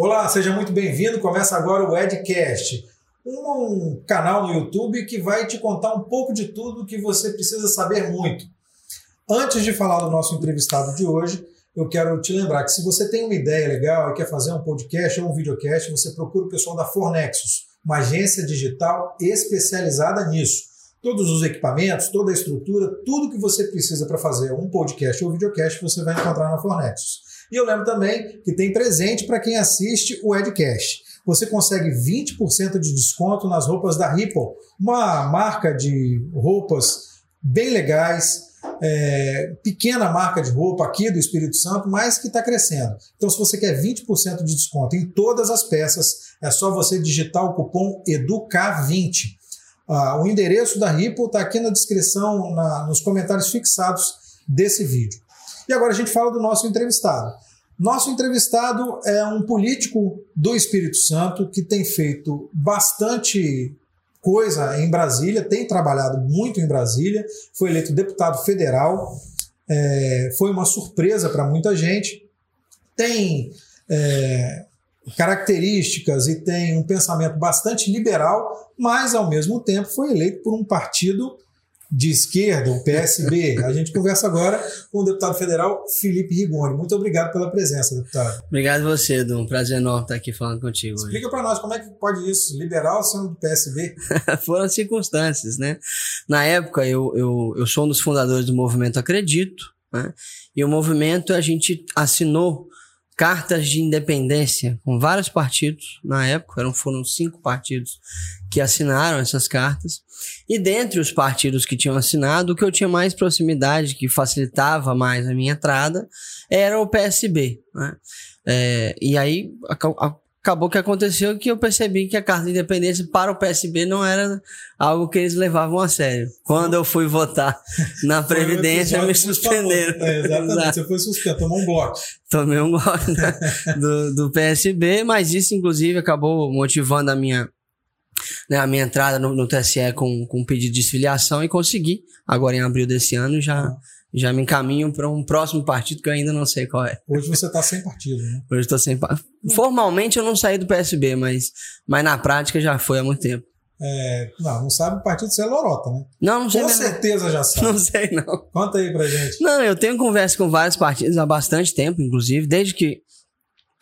Olá, seja muito bem-vindo. Começa agora o Edcast, um canal no YouTube que vai te contar um pouco de tudo que você precisa saber muito. Antes de falar do nosso entrevistado de hoje, eu quero te lembrar que se você tem uma ideia legal e quer fazer um podcast ou um videocast, você procura o pessoal da Fornexus, uma agência digital especializada nisso. Todos os equipamentos, toda a estrutura, tudo que você precisa para fazer um podcast ou videocast, você vai encontrar na Fornexus. E eu lembro também que tem presente para quem assiste o Edcast. Você consegue 20% de desconto nas roupas da Ripple, uma marca de roupas bem legais, é, pequena marca de roupa aqui do Espírito Santo, mas que está crescendo. Então, se você quer 20% de desconto em todas as peças, é só você digitar o cupom EDUCA20. Ah, o endereço da Ripple está aqui na descrição, na, nos comentários fixados desse vídeo. E agora a gente fala do nosso entrevistado. Nosso entrevistado é um político do Espírito Santo que tem feito bastante coisa em Brasília, tem trabalhado muito em Brasília, foi eleito deputado federal, é, foi uma surpresa para muita gente, tem é, características e tem um pensamento bastante liberal, mas ao mesmo tempo foi eleito por um partido de esquerda, o PSB. A gente conversa agora com o deputado federal Felipe Rigoni. Muito obrigado pela presença, deputado. Obrigado a você, Edu. Um prazer enorme estar aqui falando contigo. Explica para nós como é que pode isso, liberal sendo do PSB? Foram circunstâncias, né? Na época, eu, eu, eu sou um dos fundadores do movimento Acredito, né? e o movimento a gente assinou cartas de independência com vários partidos na época, eram, foram cinco partidos que assinaram essas cartas. E dentre os partidos que tinham assinado, o que eu tinha mais proximidade, que facilitava mais a minha entrada, era o PSB. Né? É, e aí acabou que aconteceu que eu percebi que a carta de independência para o PSB não era algo que eles levavam a sério. Quando eu fui votar na Previdência, me suspenderam. É, exatamente, Exato. você foi suspenso, tomou um bloco. Tomei um bloco né, do, do PSB, mas isso, inclusive, acabou motivando a minha, né, a minha entrada no, no TSE com, com um pedido de desfiliação e consegui. Agora, em abril desse ano, já. Já me encaminho para um próximo partido que eu ainda não sei qual é. Hoje você está sem partido, né? Hoje estou sem partido. Formalmente eu não saí do PSB, mas, mas na prática já foi há muito tempo. É, não, não sabe o partido você é lorota, né? Não, não sei. Com certeza já sabe. Não sei, não. Conta aí pra gente. Não, eu tenho conversa com vários partidos há bastante tempo, inclusive, desde que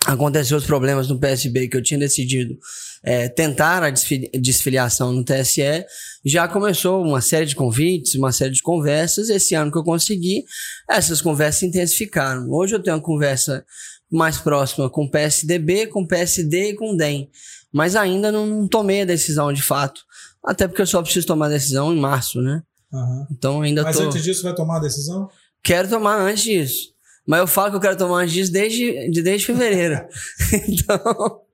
aconteceu os problemas no PSB que eu tinha decidido é, tentar a desfiliação no TSE, já começou uma série de convites, uma série de conversas. Esse ano que eu consegui, essas conversas se intensificaram. Hoje eu tenho uma conversa mais próxima com o PSDB, com o PSD e com o DEM. Mas ainda não tomei a decisão de fato. Até porque eu só preciso tomar a decisão em março, né? Uhum. Então ainda Mas tô... antes disso vai tomar a decisão? Quero tomar antes disso. Mas eu falo que eu quero tomar antes disso desde, de, desde fevereiro. então.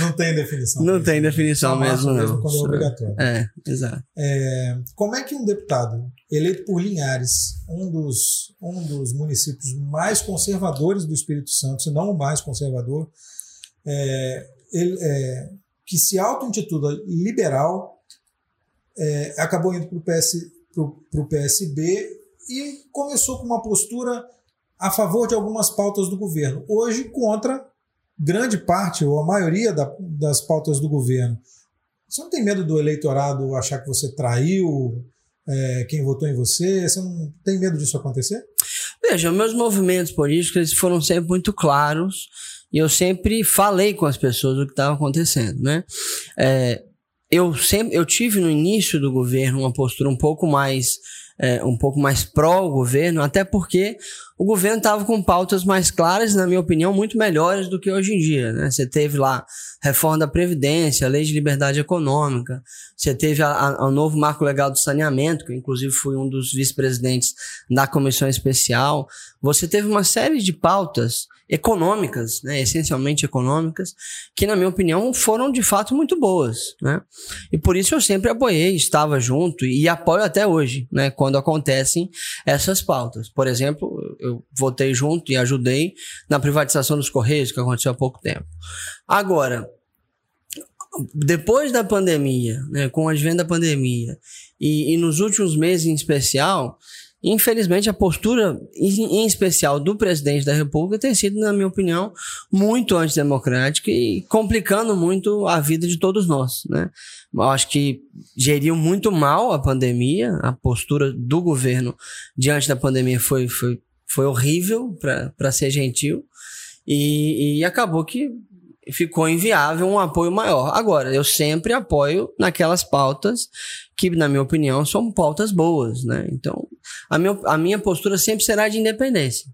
Não tem definição. Não tem definição mesmo, mesmo não. quando é obrigatório. É, exato. É, como é que um deputado eleito por Linhares, um dos, um dos municípios mais conservadores do Espírito Santo, se não o mais conservador, é, ele, é, que se auto-intitula liberal, é, acabou indo para o PS, PSB e começou com uma postura a favor de algumas pautas do governo, hoje contra grande parte ou a maioria da, das pautas do governo. Você não tem medo do eleitorado achar que você traiu é, quem votou em você? Você não tem medo disso acontecer? Veja, meus movimentos políticos foram sempre muito claros e eu sempre falei com as pessoas o que estava acontecendo, né? É, eu sempre eu tive no início do governo uma postura um pouco mais é, um pouco mais pró governo, até porque o governo estava com pautas mais claras, na minha opinião, muito melhores do que hoje em dia. Né? Você teve lá reforma da Previdência, lei de liberdade econômica, você teve o novo marco legal do saneamento, que inclusive fui um dos vice-presidentes da comissão especial. Você teve uma série de pautas econômicas, né, essencialmente econômicas, que na minha opinião foram de fato muito boas, né? E por isso eu sempre apoiei, estava junto e apoio até hoje, né, quando acontecem essas pautas. Por exemplo, eu votei junto e ajudei na privatização dos correios que aconteceu há pouco tempo. Agora, depois da pandemia, né, com o advento da pandemia e, e nos últimos meses em especial, Infelizmente, a postura, em especial do presidente da República, tem sido, na minha opinião, muito antidemocrática e complicando muito a vida de todos nós. Né? Eu acho que geriu muito mal a pandemia, a postura do governo diante da pandemia foi, foi, foi horrível, para ser gentil, e, e acabou que ficou inviável um apoio maior. Agora, eu sempre apoio naquelas pautas que, na minha opinião, são pautas boas, né? Então, a minha, a minha postura sempre será de independência.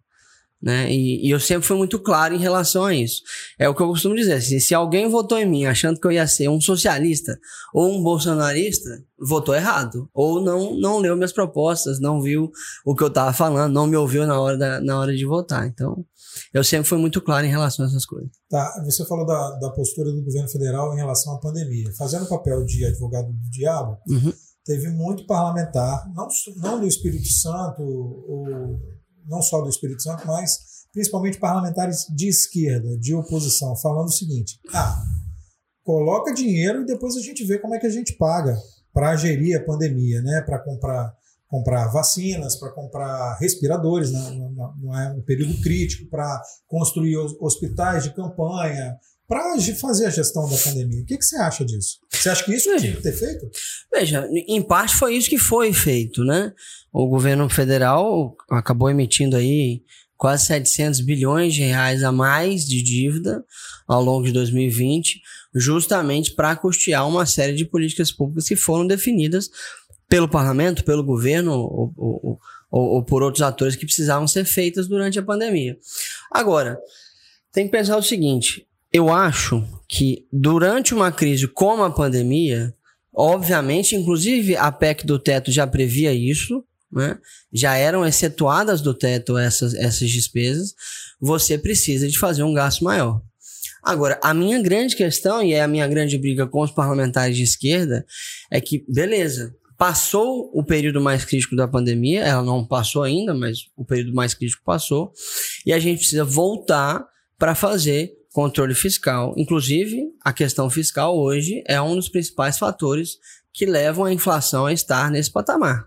Né? E, e, eu sempre fui muito claro em relação a isso. É o que eu costumo dizer. Assim, se alguém votou em mim achando que eu ia ser um socialista ou um bolsonarista, votou errado. Ou não, não leu minhas propostas, não viu o que eu estava falando, não me ouviu na hora, da, na hora de votar. Então, eu sempre fui muito claro em relação a essas coisas. Tá, você falou da, da postura do governo federal em relação à pandemia. Fazendo o papel de advogado do diabo, uhum. teve muito parlamentar, não, não do Espírito Santo ou não só do Espírito Santo, mas principalmente parlamentares de esquerda, de oposição, falando o seguinte: ah, coloca dinheiro e depois a gente vê como é que a gente paga para gerir a pandemia, né? Para comprar comprar vacinas, para comprar respiradores, né? não, não é um período crítico, para construir hospitais de campanha, para fazer a gestão da pandemia. O que, que, você acha disso? Você acha que isso Veja, tinha que ter feito? Veja, em parte foi isso que foi feito, né? o governo federal acabou emitindo aí quase 700 bilhões de reais a mais de dívida ao longo de 2020, justamente para custear uma série de políticas públicas que foram definidas pelo parlamento, pelo governo ou, ou, ou, ou por outros atores que precisavam ser feitas durante a pandemia. Agora, tem que pensar o seguinte: eu acho que durante uma crise como a pandemia, obviamente, inclusive a PEC do teto já previa isso, né, já eram excetuadas do teto essas, essas despesas, você precisa de fazer um gasto maior. Agora, a minha grande questão, e é a minha grande briga com os parlamentares de esquerda, é que, beleza, passou o período mais crítico da pandemia, ela não passou ainda, mas o período mais crítico passou, e a gente precisa voltar para fazer controle fiscal. Inclusive, a questão fiscal hoje é um dos principais fatores que levam a inflação a estar nesse patamar.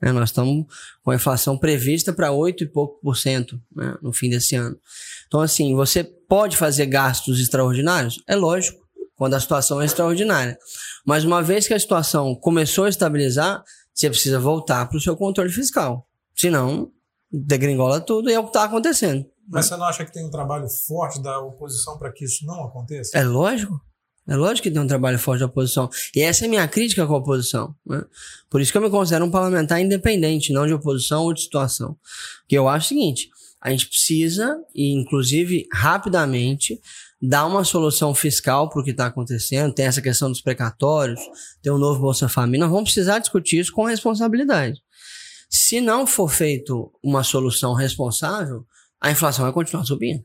Né? Nós estamos com a inflação prevista para 8 e pouco por cento né? no fim desse ano. Então, assim, você pode fazer gastos extraordinários? É lógico, quando a situação é extraordinária. Mas uma vez que a situação começou a estabilizar, você precisa voltar para o seu controle fiscal. Senão, degringola tudo e é o que está acontecendo. Mas você não acha que tem um trabalho forte da oposição para que isso não aconteça? É lógico. É lógico que tem um trabalho forte da oposição. E essa é a minha crítica com a oposição. Né? Por isso que eu me considero um parlamentar independente, não de oposição ou de situação. Que eu acho o seguinte: a gente precisa, e inclusive rapidamente, dar uma solução fiscal para o que está acontecendo. Tem essa questão dos precatórios, tem o um novo Bolsa Família. Nós vamos precisar discutir isso com responsabilidade. Se não for feito uma solução responsável, a inflação vai continuar subindo.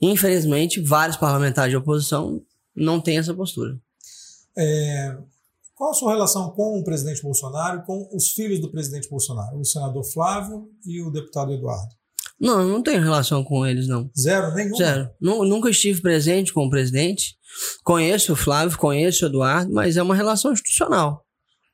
Infelizmente, vários parlamentares de oposição não tem essa postura. É, qual a sua relação com o presidente Bolsonaro com os filhos do presidente Bolsonaro, o senador Flávio e o deputado Eduardo? Não, não tenho relação com eles, não. Zero, nenhum? Zero. Nunca estive presente com o presidente. Conheço o Flávio, conheço o Eduardo, mas é uma relação institucional.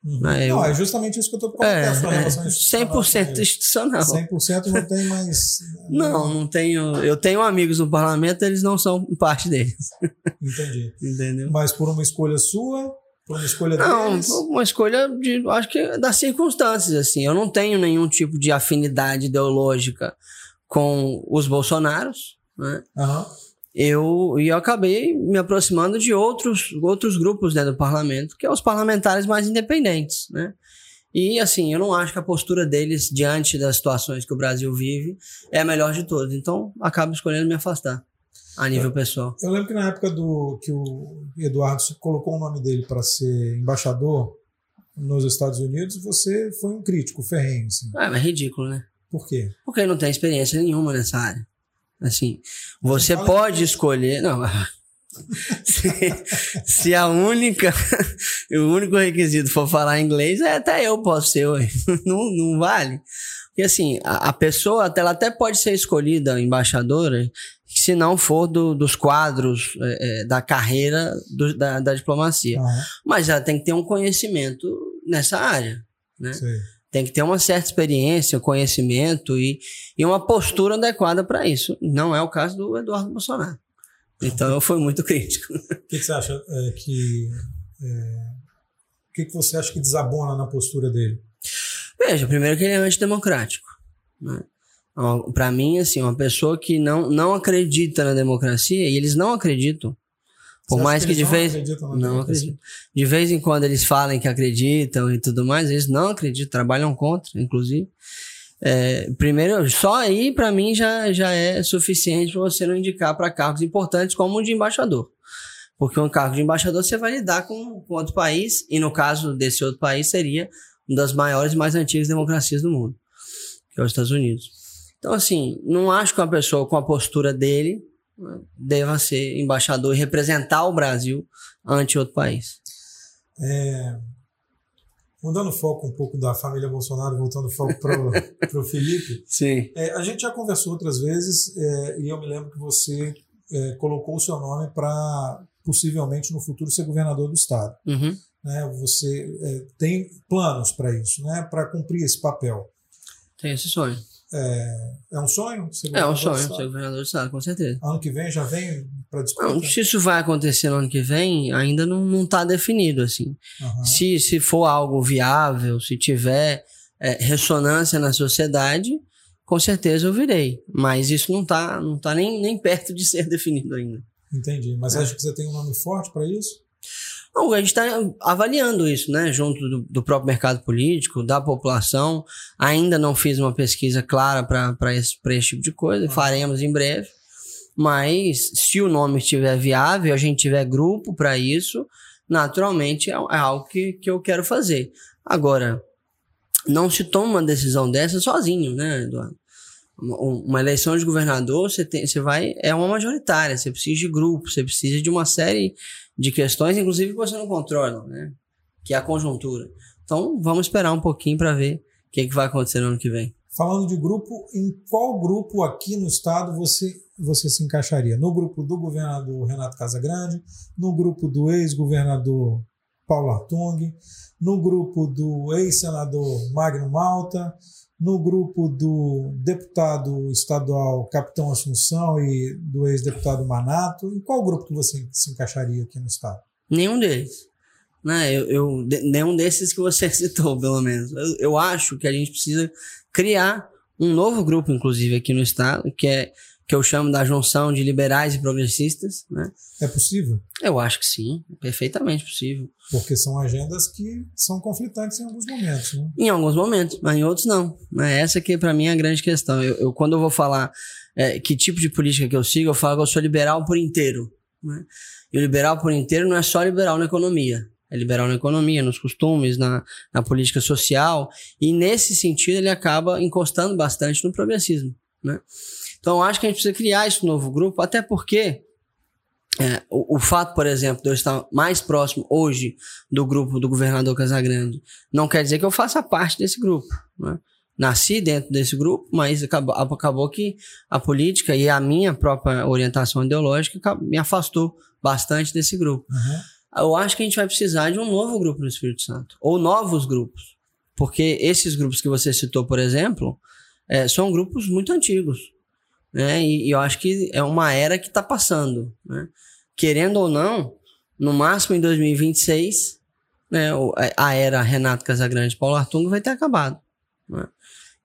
Uhum. Né, eu, não, é justamente isso que eu estou colocando. É, é, relação institucional. 100% institucional. 100% não tem mais. não, não tenho. Eu tenho amigos no parlamento, eles não são parte deles. Entendi. Entendeu? Mas por uma escolha sua, por uma escolha não, deles? Não, uma escolha de. Acho que das circunstâncias, assim. Eu não tenho nenhum tipo de afinidade ideológica com os Bolsonaros, né? Uhum eu, e eu acabei me aproximando de outros, outros grupos dentro do parlamento, que é os parlamentares mais independentes, né? E assim, eu não acho que a postura deles diante das situações que o Brasil vive é a melhor de todas. Então, acabo escolhendo me afastar a nível eu, pessoal. Eu lembro que na época do que o Eduardo colocou o nome dele para ser embaixador nos Estados Unidos, você foi um crítico ferrenho. Assim. É, mas é ridículo, né? Por quê? Porque ele não tem experiência nenhuma nessa área. Assim, você pode escolher. Não, se, se, a única, o único requisito for falar inglês, é, até eu posso ser, ué. Não, não vale. Porque assim, a, a pessoa ela até pode ser escolhida embaixadora se não for do, dos quadros é, é, da carreira do, da, da, diplomacia. Uhum. Mas ela tem que ter um conhecimento nessa área. Né? Tem que ter uma certa experiência, conhecimento e, e uma postura adequada para isso. Não é o caso do Eduardo Bolsonaro. Então eu fui muito crítico. O que, que, você acha é, que. É, o que, que você acha que desabona na postura dele? Veja, primeiro que ele é antidemocrático. Né? Para mim, assim, uma pessoa que não, não acredita na democracia, e eles não acreditam, por Você mais que, de vez. Não acreditam. De vez em quando eles falem que acreditam e tudo mais, eles não acreditam, trabalham contra, inclusive. É, primeiro, só aí para mim já, já é suficiente para você não indicar para cargos importantes como o de embaixador. Porque um cargo de embaixador você vai lidar com, com outro país, e no caso desse outro país seria uma das maiores e mais antigas democracias do mundo, que é os Estados Unidos. Então, assim, não acho que uma pessoa com a postura dele deva ser embaixador e representar o Brasil ante outro país. É, mudando o foco um pouco da família Bolsonaro, voltando o foco para o Felipe. Sim. É, a gente já conversou outras vezes é, e eu me lembro que você é, colocou o seu nome para possivelmente no futuro ser governador do estado. Uhum. Né, você é, tem planos para isso, né, para cumprir esse papel. Tem esse sonho. É, é um sonho? é um sonho ser governador do estado, com certeza. Ano que vem já vem para disputa? Não, se isso vai acontecer no ano que vem, ainda não está definido assim. Uhum. Se, se for algo viável, se tiver é, ressonância na sociedade, com certeza eu virei. Mas isso não está não tá nem, nem perto de ser definido ainda. Entendi. Mas é. acha que você tem um nome forte para isso? Não, a gente está avaliando isso, né? Junto do, do, próprio mercado político, da população. Ainda não fiz uma pesquisa clara para esse, esse tipo de coisa, faremos em breve. Mas se o nome estiver viável, a gente tiver grupo para isso, naturalmente é, é algo que, que eu quero fazer. Agora, não se toma uma decisão dessa sozinho, né, Eduardo? Uma eleição de governador, você, tem, você vai. É uma majoritária, você precisa de grupo, você precisa de uma série de questões, inclusive que você não controla, né? Que é a conjuntura. Então, vamos esperar um pouquinho para ver o que, que vai acontecer no ano que vem. Falando de grupo, em qual grupo aqui no estado você, você se encaixaria? No grupo do governador Renato Casagrande, no grupo do ex-governador Paulo Artung, no grupo do ex-senador Magno Malta, no grupo do deputado estadual Capitão Assunção e do ex-deputado Manato? Em qual grupo que você se encaixaria aqui no estado? Nenhum deles. Né? Eu, eu, nenhum desses que você citou, pelo menos. Eu, eu acho que a gente precisa criar um novo grupo, inclusive, aqui no estado, que é que eu chamo da junção de liberais e progressistas. Né? É possível? Eu acho que sim, perfeitamente possível. Porque são agendas que são conflitantes em alguns momentos. Né? Em alguns momentos, mas em outros não. É essa que para mim é a grande questão. Eu, eu quando eu vou falar é, que tipo de política que eu sigo, eu falo que eu sou liberal por inteiro. Né? E o liberal por inteiro não é só liberal na economia. É liberal na economia, nos costumes, na, na política social. E nesse sentido ele acaba encostando bastante no progressismo. Né? Então, acho que a gente precisa criar esse novo grupo, até porque é, o, o, fato, por exemplo, de eu estar mais próximo hoje do grupo do governador Casagrande, não quer dizer que eu faça parte desse grupo. Né? Nasci dentro desse grupo, mas acabou, acabou que a política e a minha própria orientação ideológica me afastou bastante desse grupo. Uhum. Eu acho que a gente vai precisar de um novo grupo no Espírito Santo, ou novos grupos, porque esses grupos que você citou, por exemplo, é, são grupos muito antigos né? E, e, eu acho que é uma era que está passando, né? Querendo ou não, no máximo em 2026, né, a era Renato Casagrande e Paulo Artung vai ter acabado. Né?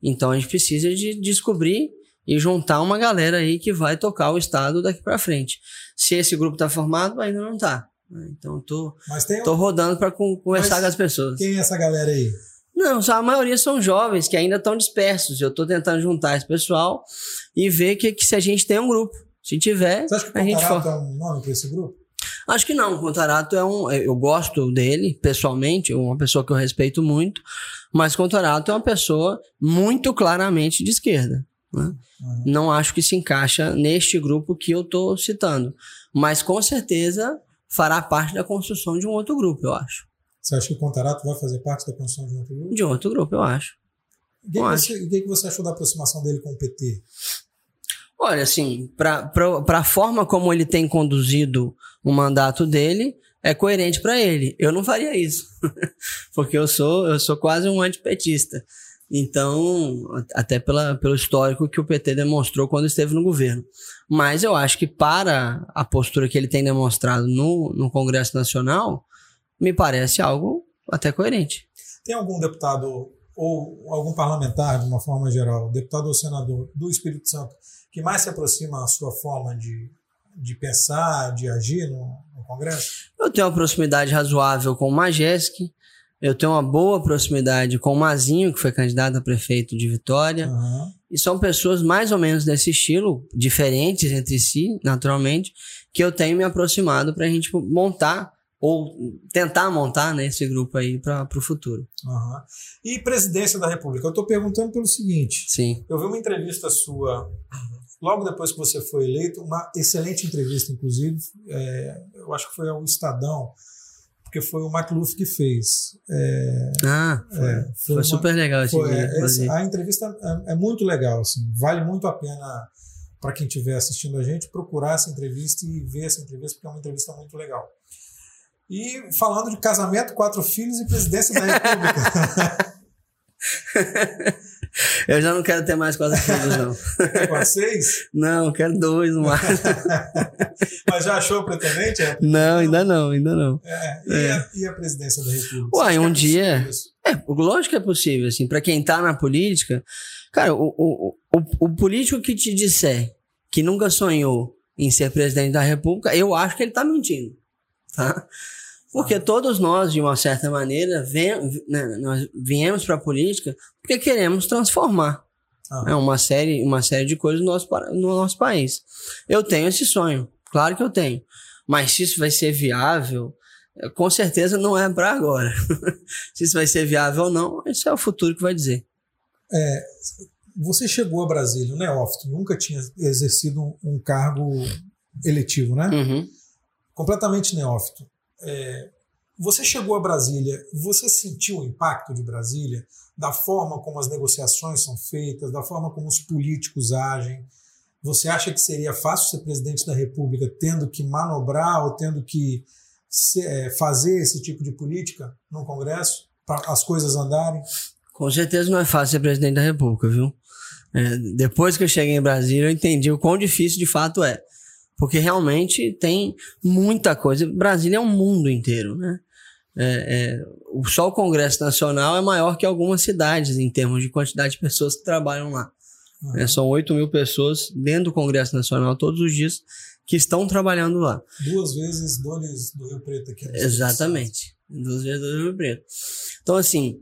Então a gente precisa de descobrir e juntar uma galera aí que vai tocar o Estado daqui para frente. Se esse grupo está formado, ainda não está. Né? Então tô, tô rodando para conversar com as pessoas. Quem é essa galera aí? Não, a maioria são jovens que ainda estão dispersos. Eu estou tentando juntar esse pessoal e ver que, que se a gente tem um grupo. Se tiver, Você acha que o a gente for... é um nome para esse grupo? Acho que não. O Contarato é um. Eu gosto dele, pessoalmente, é uma pessoa que eu respeito muito, mas o Contarato é uma pessoa muito claramente de esquerda. Né? Uhum. Não acho que se encaixa neste grupo que eu estou citando. Mas com certeza fará parte da construção de um outro grupo, eu acho. Você acha que o Contarato vai fazer parte da construção de um outro grupo? De outro grupo, eu acho. O que, você, que, que você achou da aproximação dele com o PT? Olha, assim, para a forma como ele tem conduzido o mandato dele, é coerente para ele. Eu não faria isso, porque eu sou eu sou quase um antipetista. Então, até pela, pelo histórico que o PT demonstrou quando esteve no governo. Mas eu acho que para a postura que ele tem demonstrado no, no Congresso Nacional, me parece algo até coerente. Tem algum deputado ou algum parlamentar, de uma forma geral, deputado ou senador do Espírito Santo, que mais se aproxima à sua forma de, de pensar, de agir no, no Congresso? Eu tenho uma proximidade razoável com o Majesc, eu tenho uma boa proximidade com o Mazinho, que foi candidato a prefeito de Vitória. Uhum. E são pessoas mais ou menos desse estilo, diferentes entre si, naturalmente, que eu tenho me aproximado para a gente montar ou tentar montar né, esse grupo aí para o futuro. Uhum. E presidência da República? Eu estou perguntando pelo seguinte. Sim. Eu vi uma entrevista sua logo depois que você foi eleito, uma excelente entrevista, inclusive. É, eu acho que foi ao Estadão, porque foi o McLuff que fez. É, ah, foi, é, foi, foi uma, super legal esse foi, dia. Esse, a entrevista é, é, muito legal, assim, vale muito a pena para quem estiver assistindo a gente procurar essa entrevista e ver essa entrevista, porque é uma entrevista muito legal. E falando de casamento, quatro filhos e presidência da República. Eu já não quero ter mais quatro filhos, não. Quer quase seis? Não, quero dois no máximo. Mas já achou pretendente? É? Não, ainda não, ainda não. É. E, é. A, e, A, presidência da República? Uai, um é dia. É, lógico que é possível, assim, para quem tá na política. Cara, o, o, o, o político que te disser que nunca sonhou em ser presidente da República, eu acho que ele tá mentindo. Tá? Porque todos nós, de uma certa maneira, vem, né, nós viemos para a política porque queremos transformar ah. né, uma, série, uma série de coisas no nosso, no nosso país. Eu tenho esse sonho, claro que eu tenho. Mas se isso vai ser viável, com certeza não é para agora. se isso vai ser viável ou não, esse é o futuro que vai dizer. É, você chegou a Brasília, um neófito, nunca tinha exercido um, um cargo eletivo, né? Uhum. Completamente neófito. É, você chegou a Brasília, você sentiu o impacto de Brasília, da forma como as negociações são feitas, da forma como os políticos agem? Você acha que seria fácil ser presidente da República tendo que manobrar ou tendo que é, fazer esse tipo de política no Congresso para as coisas andarem? Com certeza não é fácil ser presidente da República, viu? É, depois que eu cheguei em Brasília, eu entendi o quão difícil de fato é. Porque realmente tem muita coisa. Brasília é um mundo inteiro, né? É, é, só o Congresso Nacional é maior que algumas cidades em termos de quantidade de pessoas que trabalham lá. Uhum. É, são 8 mil pessoas dentro do Congresso Nacional todos os dias que estão trabalhando lá. Duas vezes Dores do Rio Preto aqui. Exatamente. Duas vezes do Rio Preto. Então, assim,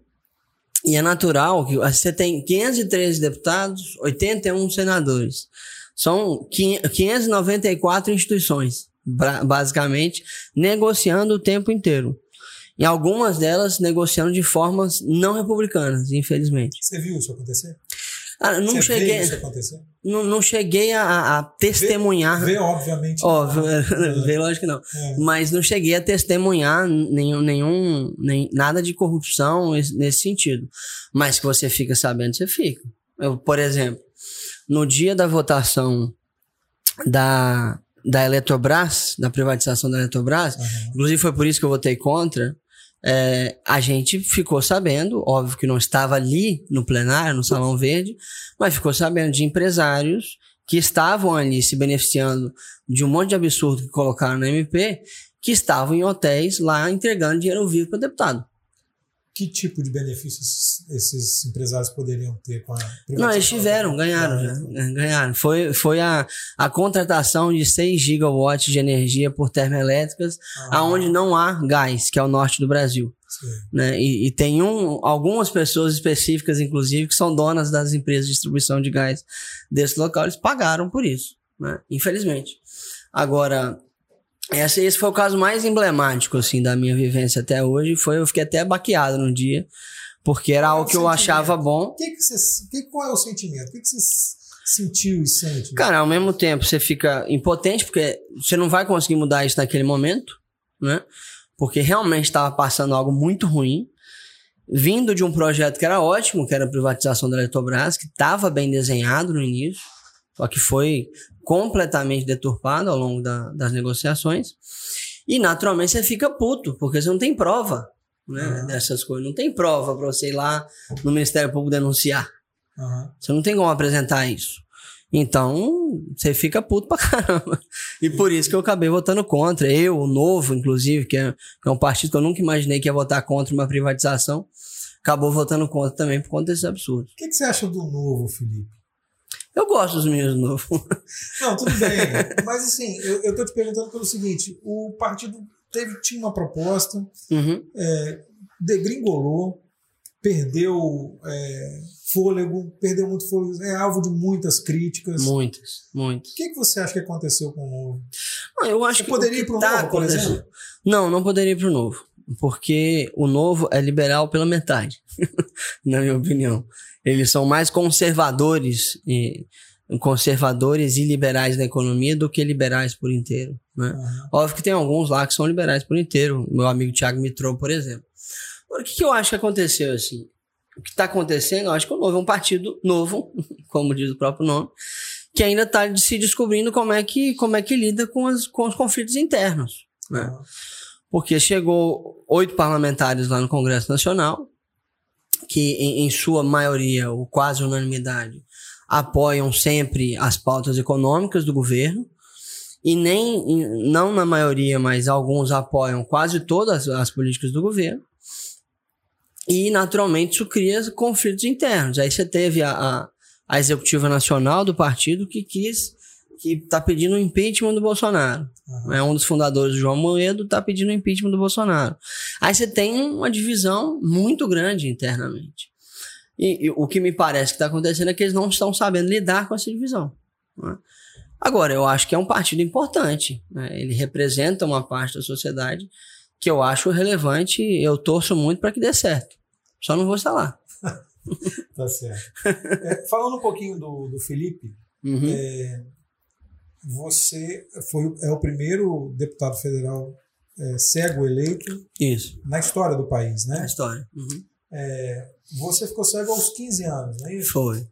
e é natural que você tem 513 deputados, 81 senadores. São 594 instituições, basicamente, negociando o tempo inteiro. E algumas delas negociando de formas não republicanas, infelizmente. Você viu isso acontecer? Ah, não cheguei. Não, não cheguei a, a testemunhar. Vê, vê obviamente. Óbvio, vê, lógico que não. É. Mas não cheguei a testemunhar nenhum, nenhum, nem, nada de corrupção nesse sentido. Mas que você fica sabendo, você fica. Eu, por exemplo, no dia da votação da, da Eletrobras, da privatização da Eletrobras, uhum. inclusive foi por isso que eu votei contra, é, a gente ficou sabendo, óbvio que não estava ali no plenário, no Salão Verde, mas ficou sabendo de empresários que estavam ali se beneficiando de um monte de absurdo que colocaram no MP, que estavam em hotéis lá entregando dinheiro vivo para o deputado que tipo de benefícios esses empresários poderiam ter com a privatização? Não, eles tiveram, ganharam já. É, ganharam. Foi, foi a, a contratação de 6 gigawatts de energia por termoelétricas, ah. aonde não há gás, que é o norte do Brasil. Né? E, e, tem um, algumas pessoas específicas, inclusive, que são donas das empresas de distribuição de gás desse local, eles pagaram por isso, né? infelizmente. Agora, esse, esse foi o caso mais emblemático, assim, da minha vivência até hoje. Foi, eu fiquei até baqueado no dia, porque era algo que eu achava bom. Que que você, que, qual é o sentimento? O que, que você sentiu e sente? Cara, ao mesmo tempo você fica impotente, porque você não vai conseguir mudar isso naquele momento, né? Porque realmente estava passando algo muito ruim. Vindo de um projeto que era ótimo, que era a privatização da Eletrobras, que estava bem desenhado no início, só que foi completamente deturpado ao longo da, das negociações. E naturalmente você fica puto, porque você não tem prova né, Uhum. dessas coisas. Não tem prova para você ir lá no Ministério Público denunciar. Aham. Você não tem como apresentar isso. Então, você fica puto pra caramba. E por isso que eu acabei votando contra. Eu, o Novo, inclusive, que é, que é um partido que eu nunca imaginei que ia votar contra uma privatização, acabou votando contra também por conta desses absurdos. O que, que você acha do novo, Felipe? Eu gosto dos meninos do Novo. Não, tudo bem. Mas assim, eu, eu tô te perguntando pelo seguinte: o partido teve, tinha uma proposta, Uhum. degringolou, perdeu é, fôlego, perdeu muito fôlego, é alvo de muitas críticas. Muitas, muitas. O que, que você acha que aconteceu com o novo? Não, eu acho Você que poderia o ir que pro tá Novo, por exemplo? Não, não poderia ir pro Novo. Porque o Novo é liberal pela metade, na minha opinião. Eles são mais conservadores e conservadores e liberais na economia do que liberais por inteiro. Né? Aham. Óbvio que tem alguns lá que são liberais por inteiro. Meu amigo Thiago Mitrou, por exemplo. Agora, o que, que eu acho que aconteceu assim? O que está acontecendo, eu acho que o Novo é um partido novo, como diz o próprio nome, que ainda está se descobrindo como é que, como é que lida com, as, com os conflitos internos. Né? Aham. Porque chegou oito parlamentares lá no Congresso Nacional, que em, em sua maioria, ou quase unanimidade, apoiam sempre as pautas econômicas do governo, e nem, em- não na maioria, mas alguns apoiam quase todas as políticas do governo. E, naturalmente, isso cria conflitos internos. Aí você teve a, a, a executiva nacional do partido que quis, que está pedindo o impeachment do Bolsonaro. Aham. É um dos fundadores, o João Moedo, está pedindo o impeachment do Bolsonaro. Aí você tem uma divisão muito grande internamente. E, e o que me parece que está acontecendo é que eles não estão sabendo lidar com essa divisão. né? Agora, eu acho que é um partido importante. né? Ele representa uma parte da sociedade que eu acho relevante e eu torço muito para que dê certo. Só não vou estar lá. Tá certo. É, falando um pouquinho do, do Felipe, Uhum. Você foi, é o primeiro deputado federal é, cego eleito Isso, na história do país, é né? história. Uhum. Você ficou cego aos 15 anos, não é isso? Foi.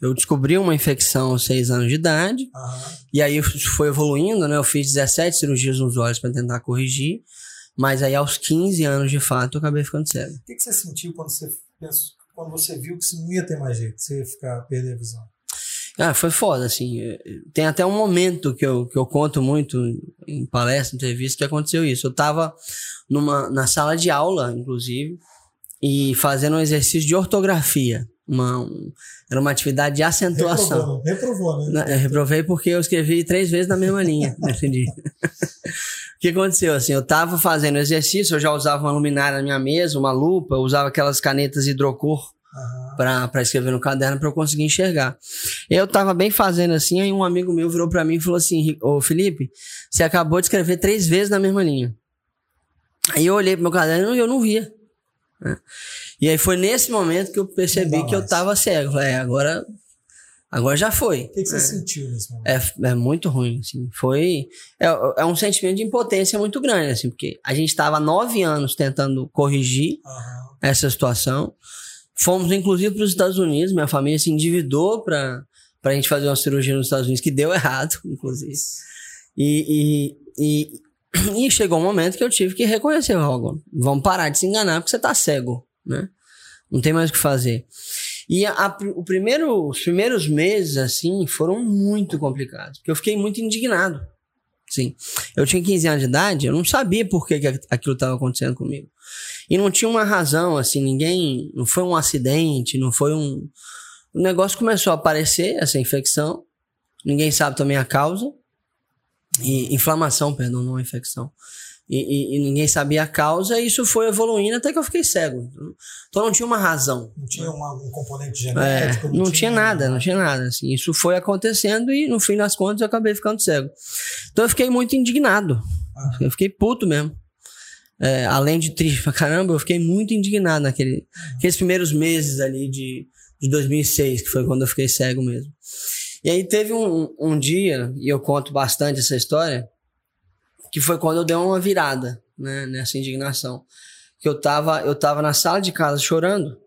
Eu descobri uma infecção aos 6 anos de idade. Aham. E aí foi evoluindo, né? Eu fiz 17 cirurgias nos olhos para tentar corrigir. Mas aí aos 15 anos, de fato, eu acabei ficando cego. O que, que você sentiu quando você pensou, quando você viu que isso não ia ter mais jeito, você ia ficar perder a visão? Ah, foi foda, assim. eh, Tem até um momento que eu, que eu conto muito em palestra, entrevista, que aconteceu isso. Eu tava numa, na sala de aula, inclusive, e fazendo um exercício de ortografia. Uma, um- era uma atividade de acentuação. Reprovou, né? Reprovou, né? Na- Eu reprovei porque eu escrevi três vezes na mesma linha nesse dia. o que aconteceu? Assim, eu tava fazendo exercício, eu já usava uma luminária na minha mesa, uma lupa, eu usava aquelas canetas hidrocor Pra escrever no caderno pra eu conseguir enxergar. Eu tava bem fazendo assim, aí um amigo meu virou pra mim e falou assim: "Ri- Ô Felipe, você acabou de escrever três vezes na mesma linha. Aí eu olhei pro meu caderno e eu não via. né? E aí foi nesse momento que eu percebi que eu tava cego. Falei, é, agora, agora já foi. O que, que você É. sentiu nesse momento? É, é muito ruim, assim. Foi. É, é um sentimento de impotência muito grande, assim, porque a gente estava nove anos tentando corrigir Aham. essa situação. Fomos, inclusive, para os Estados Unidos. Minha família se endividou para a gente fazer uma cirurgia nos Estados Unidos, que deu errado, inclusive. E, e, e, e chegou um momento que eu tive que reconhecer, algo. Vamos parar de se enganar porque você tá cego, né? Não tem mais o que fazer. E a- a- o primeiro, os primeiros meses, assim, foram muito complicados. Porque eu fiquei muito indignado. Sim. Eu tinha 15 anos de idade, eu não sabia por que, que aquilo estava acontecendo comigo. E não tinha uma razão, assim, ninguém. Não foi um acidente, não foi um. O negócio começou a aparecer, essa infecção. Ninguém sabe também a causa. E, inflamação, perdão, não infecção. E, e- e ninguém sabia a causa, e isso foi evoluindo até que eu fiquei cego. Então não tinha uma razão. Não tinha uma- um componente É, genético? não tinha nada, não tinha nada. Assim, isso foi acontecendo e no fim das contas eu acabei ficando cego. Então eu fiquei muito indignado. Aham. Eu fiquei puto mesmo. É, além de triste pra caramba, eu fiquei muito indignado naquele, naqueles primeiros meses ali de, de 2006, que foi quando eu fiquei cego mesmo. E aí teve um, um dia, e eu conto bastante essa história, que foi quando eu dei uma virada né, nessa indignação. Que eu tava, eu tava na sala de casa chorando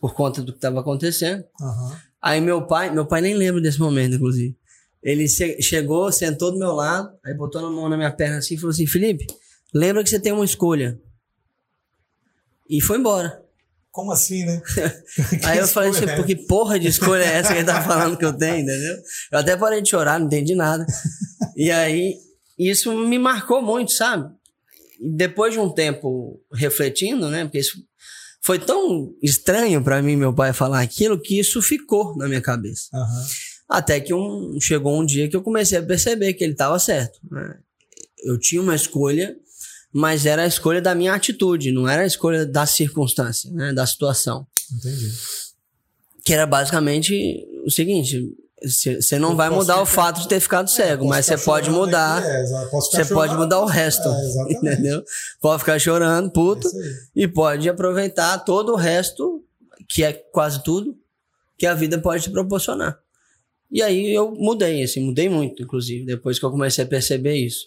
por conta do que estava acontecendo. Aham. Aí meu pai, meu pai nem lembra desse momento, inclusive. Ele che- chegou, sentou do meu lado, aí botou a mão na minha perna assim e falou assim: Felipe, lembra que você tem uma escolha. E foi embora. Como assim, né? Aí eu falei assim, é pô, que porra de escolha é essa que ele tá falando que eu tenho, entendeu? Eu até parei de chorar, não entendi nada. E aí, isso me marcou muito, sabe? E depois de um tempo refletindo, né? Porque isso foi tão estranho pra mim, meu pai, falar aquilo, que isso ficou na minha cabeça. Aham. Até que um, chegou um dia que eu comecei a perceber que ele estava certo. né? Eu tinha uma escolha, mas era a escolha da minha atitude, não era a escolha da circunstância, né? da situação. Entendi. Que era basicamente o seguinte: você não Eu vai mudar o ficar- fato de ter ficado cego, Posso mas você pode mudar. é, Você pode mudar o resto. É, entendeu? Pode ficar chorando, puto, É e pode aproveitar todo o resto, que é quase tudo, que a vida pode te proporcionar. E aí eu mudei, assim, mudei muito, inclusive, depois que eu comecei a perceber isso.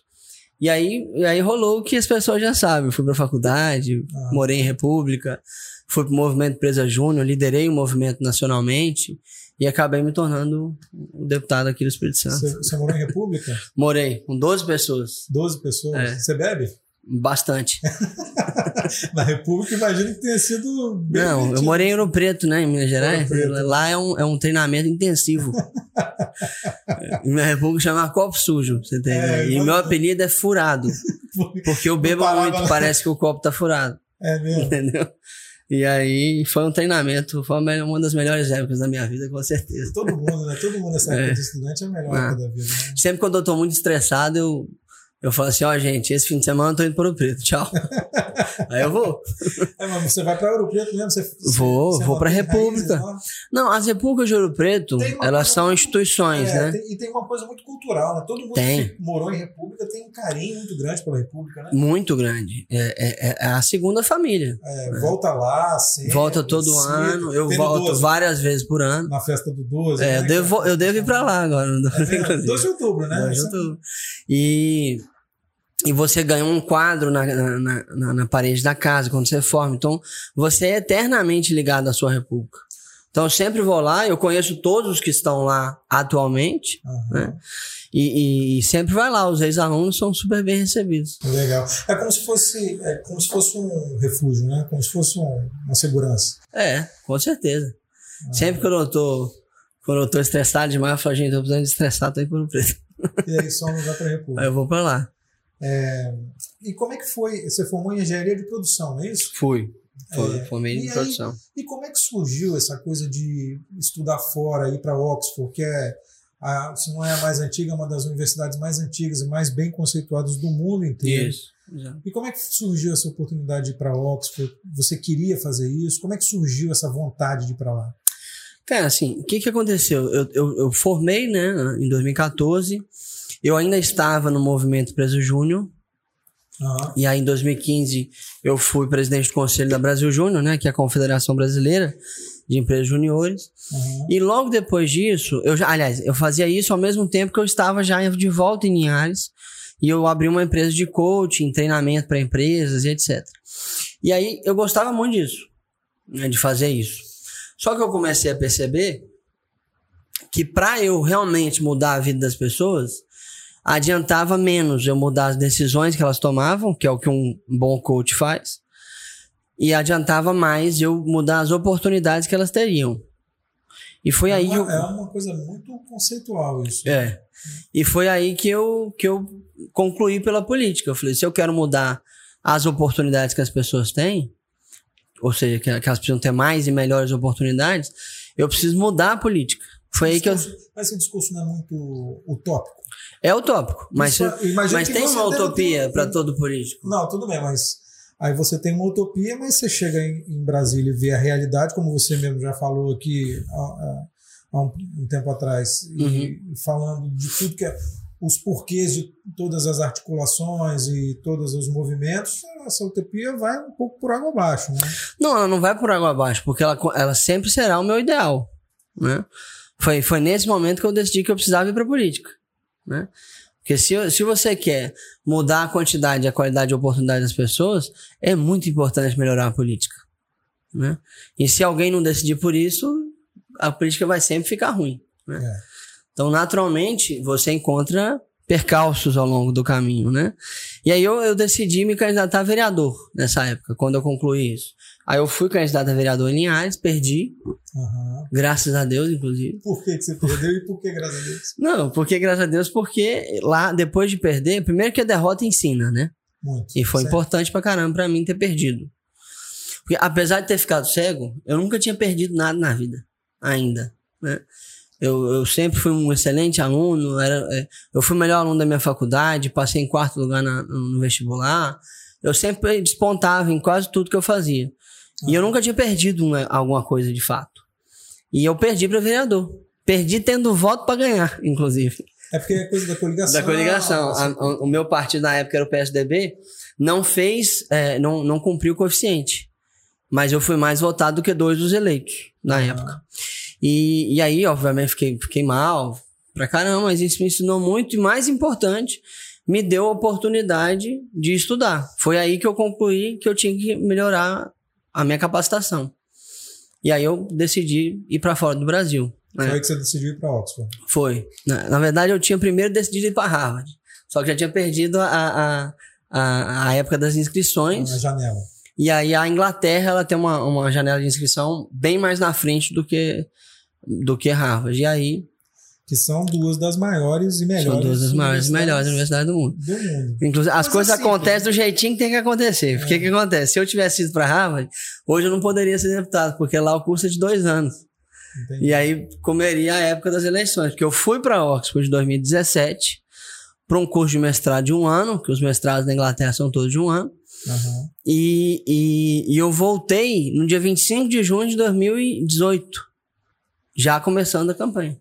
E aí, e aí rolou o que as pessoas já sabem. Eu fui pra faculdade, Ah. morei em República, fui pro movimento Presa Júnior, liderei o movimento nacionalmente e acabei me tornando o deputado aqui do Espírito Santo. Você, você morou em República? Morei com 12 pessoas, 12 pessoas? É. Você bebe? bastante. Na República, imagino que tenha sido bem Não, eu morei em Ouro Preto, né, em Minas Gerais. Lá é um, é um treinamento intensivo. minha república chama Copo Sujo, você tem. É, e meu apelido é Furado, porque eu bebo muito, parece que o copo tá furado, É mesmo. entendeu? E aí foi um treinamento, foi uma das melhores épocas da minha vida, com certeza. Todo mundo, né? Todo mundo nessa época É. de estudante é a melhor Ah. época da vida, né? Sempre quando eu tô muito estressado, eu, eu falo assim, ó, gente, esse fim de semana eu tô indo para o Preto, tchau. aí eu vou. É, mas você vai pra Ouro Preto mesmo? Você, Vou, você vou pra mantém República. raízes lá? Não, as repúblicas de Ouro Preto, elas são muito- instituições, É, né? tem- e tem uma coisa muito cultural, né? Todo mundo Tem. que morou em República tem um carinho muito grande pela República, né? Muito grande. É, é- é a segunda família. É, Volta lá, sempre, Volta todo cedo. ano, eu volto 12, várias vezes por ano. Na festa do 12. É, né, eu, devo, eu devo ir pra lá agora. no- É mesmo? inclusive. 12 de outubro, né? 12 de é- outubro. E, e você ganha um quadro na, na, na- na parede da casa quando você forma. Então, você é eternamente ligado à sua república. Então, eu sempre vou lá, eu conheço todos os que estão lá atualmente, Aham. né? E, e- e sempre vai lá, os ex-alunos são super bem recebidos. Legal. É como se fosse, é como se fosse um refúgio, né? Como se fosse um- uma segurança. É, com certeza. Sempre que eu tô, quando eu tô estressado demais, eu falo, gente, eu tô precisando de estressar, tô indo pro preto. E aí só não vai para Aí República. eu vou pra lá. E como é que foi? Você formou em engenharia de produção, não é isso? Fui. Foi, É, formei em produção. E como é que surgiu essa coisa de estudar fora, ir para Oxford, que é, a, se não é a mais antiga, é uma das universidades mais antigas e mais bem conceituadas do mundo inteiro? Isso. exato. E como é que surgiu essa oportunidade de ir para Oxford? Você queria fazer isso? Como é que surgiu essa vontade de ir para lá? Cara, assim, o que que aconteceu? Eu, eu, eu formei, né, em 2014. Eu ainda estava no movimento Preso Júnior. Ah, E aí, em 2015, eu fui presidente do Conselho da Brasil Júnior, né, que é a Confederação Brasileira de Empresas Juniores. aham. E logo depois disso, eu já, aliás, eu fazia isso ao mesmo tempo que eu estava já de volta em Linhares e eu abri uma empresa de coaching, treinamento para empresas e etc. E aí eu gostava muito disso, né, de fazer isso. Só que eu comecei a perceber que para eu realmente mudar a vida das pessoas, adiantava menos eu mudar as decisões que elas tomavam, que é o que um bom coach faz, e adiantava mais eu mudar as oportunidades que elas teriam. E foi é, aí uma, eu, é uma coisa muito conceitual isso. é. E foi aí que eu, que eu concluí pela política. Eu falei, se eu quero mudar as oportunidades que as pessoas têm, ou seja, que, elas precisam ter mais e melhores oportunidades, eu preciso mudar a política. Foi aí que eu. Mas esse discurso não é muito utópico. É utópico, mas, Isso, mas que tem uma utopia ter- para todo político. Não, tudo bem, mas aí você tem uma utopia, mas você chega em, em Brasília e vê a realidade, como você mesmo já falou aqui há, há- um, um tempo atrás, e, Uhum. e falando de tudo que é os porquês de todas as articulações e todos os movimentos, essa utopia vai um pouco por água abaixo, né? Não, ela não vai por água abaixo, porque ela, ela sempre será o meu ideal. Né? Foi, foi nesse momento que eu decidi que eu precisava ir para política. Né? Porque se, se você quer mudar a quantidade e a qualidade de oportunidade das pessoas, é muito importante melhorar a política. Né? E se alguém não decidir por isso, a política vai sempre ficar ruim. Né? É. Então, naturalmente, você encontra percalços ao longo do caminho, né? E aí eu, eu decidi me candidatar a vereador nessa época, quando eu concluí isso. Aí eu fui candidato a vereador em Linhares, perdi. Aham. Graças a Deus, inclusive. Por que, que você perdeu e por que, graças a Deus? Não, porque graças a Deus, porque lá, depois de perder, primeiro que a derrota ensina, né? Muito. E foi Certo. importante pra caramba pra mim ter perdido. Porque apesar de ter ficado cego, eu nunca tinha perdido nada na vida. Ainda. Né? Eu, eu sempre fui um excelente aluno, era, é, eu fui o melhor aluno da minha faculdade, passei em quarto lugar na- no vestibular. Eu sempre despontava em quase tudo que eu fazia. E eu nunca tinha perdido uma- alguma coisa de fato. E eu perdi para vereador. Perdi tendo voto para ganhar, inclusive. É porque é coisa da coligação. Da coligação. A- o meu partido na época era o PSDB, não fez, é, não, não cumpriu o coeficiente. Mas eu fui mais votado do que dois dos eleitos na Ah. época. E, e aí, obviamente, fiquei, fiquei mal pra caramba, mas isso me ensinou muito e, mais importante, me deu a oportunidade de estudar. Foi aí que eu concluí que eu tinha que melhorar a minha capacitação. E aí eu decidi ir pra fora do Brasil. né? Foi aí que você decidiu ir para Oxford. Foi. Na, na verdade, eu tinha primeiro decidido ir para Harvard. Só que já tinha perdido a, a, a, a época das inscrições. Na janela. E aí a Inglaterra ela tem uma, uma janela de inscrição bem mais na frente do que, do que Harvard. E aí Que são duas das maiores e melhores. são duas das maiores e melhores universidades do mundo. do mundo. Inclusive, as Mas coisas assim, acontecem do jeitinho que tem que acontecer. Porque o que acontece? Se eu tivesse ido para Harvard, hoje eu não poderia ser deputado, porque lá o curso é de dois anos. Entendi. E aí comeria a época das eleições, porque eu fui para Oxford em 2017 para um curso de mestrado de um ano, que os mestrados na Inglaterra são todos de um ano, Aham. e, e, e eu voltei no dia 25 de junho de 2018, já começando a campanha.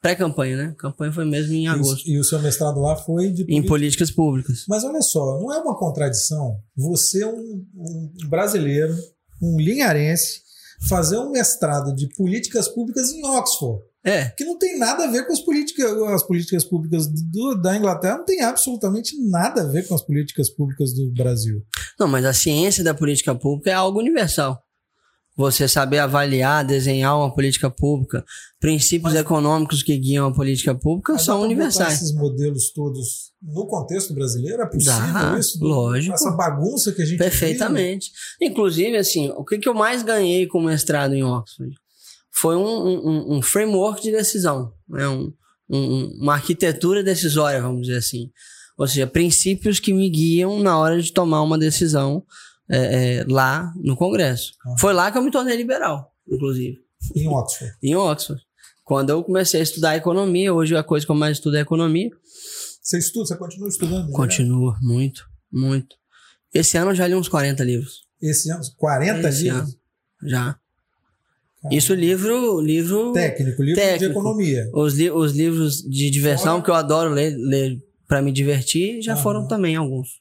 Pré-campanha, né? Campanha foi mesmo em E o- agosto, E, o seu mestrado lá foi de em política. políticas públicas. Mas olha só, não é uma contradição você, um, um brasileiro, um linharense, fazer um mestrado de políticas públicas em Oxford, É, que não tem nada a ver com as políticas, as políticas públicas do- da Inglaterra, não tem absolutamente nada a ver com as políticas públicas do Brasil. Não, mas a ciência da política pública é algo universal. Você saber avaliar, desenhar uma política pública, princípios econômicos que guiam a política pública Mas são universais. esses modelos todos no contexto brasileiro? É possível Dá, isso? lógico. Essa bagunça que a gente vive? Perfeitamente. Inclusive, assim, o que, que eu mais ganhei com o mestrado em Oxford foi um, um- um framework de decisão, né? um- uma arquitetura decisória, vamos dizer assim. Ou seja, princípios que me guiam na hora de tomar uma decisão é, é, lá no Congresso. Ah. Foi lá que eu me tornei liberal, inclusive, Em Oxford. em Oxford. Quando eu comecei a estudar economia, hoje a coisa que eu mais estudo é economia, Você estuda, você continua estudando? né? continua muito, muito. Esse ano eu já li uns 40 livros. Esse ano, 40 Esse livros? ano. Já. Isso livro, livro Técnico, livro de Técnico. economia. os, li- os livros de diversão Fora- que eu adoro ler, ler para me divertir, já Aham. foram também alguns.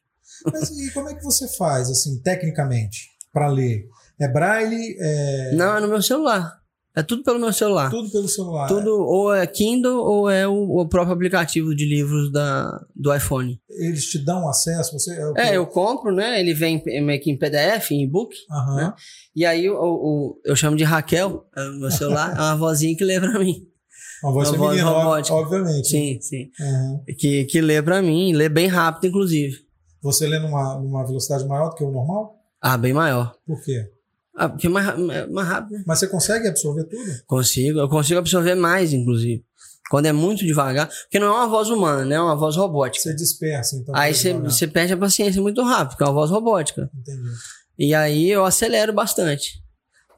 Mas e como é que você faz, assim, tecnicamente, para ler? É braille? É Não, é no meu celular. É tudo pelo meu celular. tudo pelo celular? Tudo ou é Kindle ou é o, o próprio aplicativo de livros da, do iPhone. Eles te dão acesso? Você, é, o quê? É, eu compro, né? Ele vem em- meio que em PDF, em e-book. Né? E aí o, o- eu chamo de Raquel, é meu celular, é uma vozinha que lê pra mim. Uma voz Uma voz feminina, ob- robótica. obviamente. Sim, sim. Que, que lê pra mim, lê bem rápido, inclusive. Você lê numa, numa velocidade maior do que o normal? Ah, bem maior. Por quê? Ah, porque é mais, é mais rápido, né? Mas você consegue absorver tudo? Consigo, eu consigo absorver mais, inclusive. Quando é muito devagar, porque não é uma voz humana, né? É uma voz robótica. Você dispersa, então. Aí você, você perde a paciência muito rápido, porque é uma voz robótica. Entendi. E aí eu acelero bastante.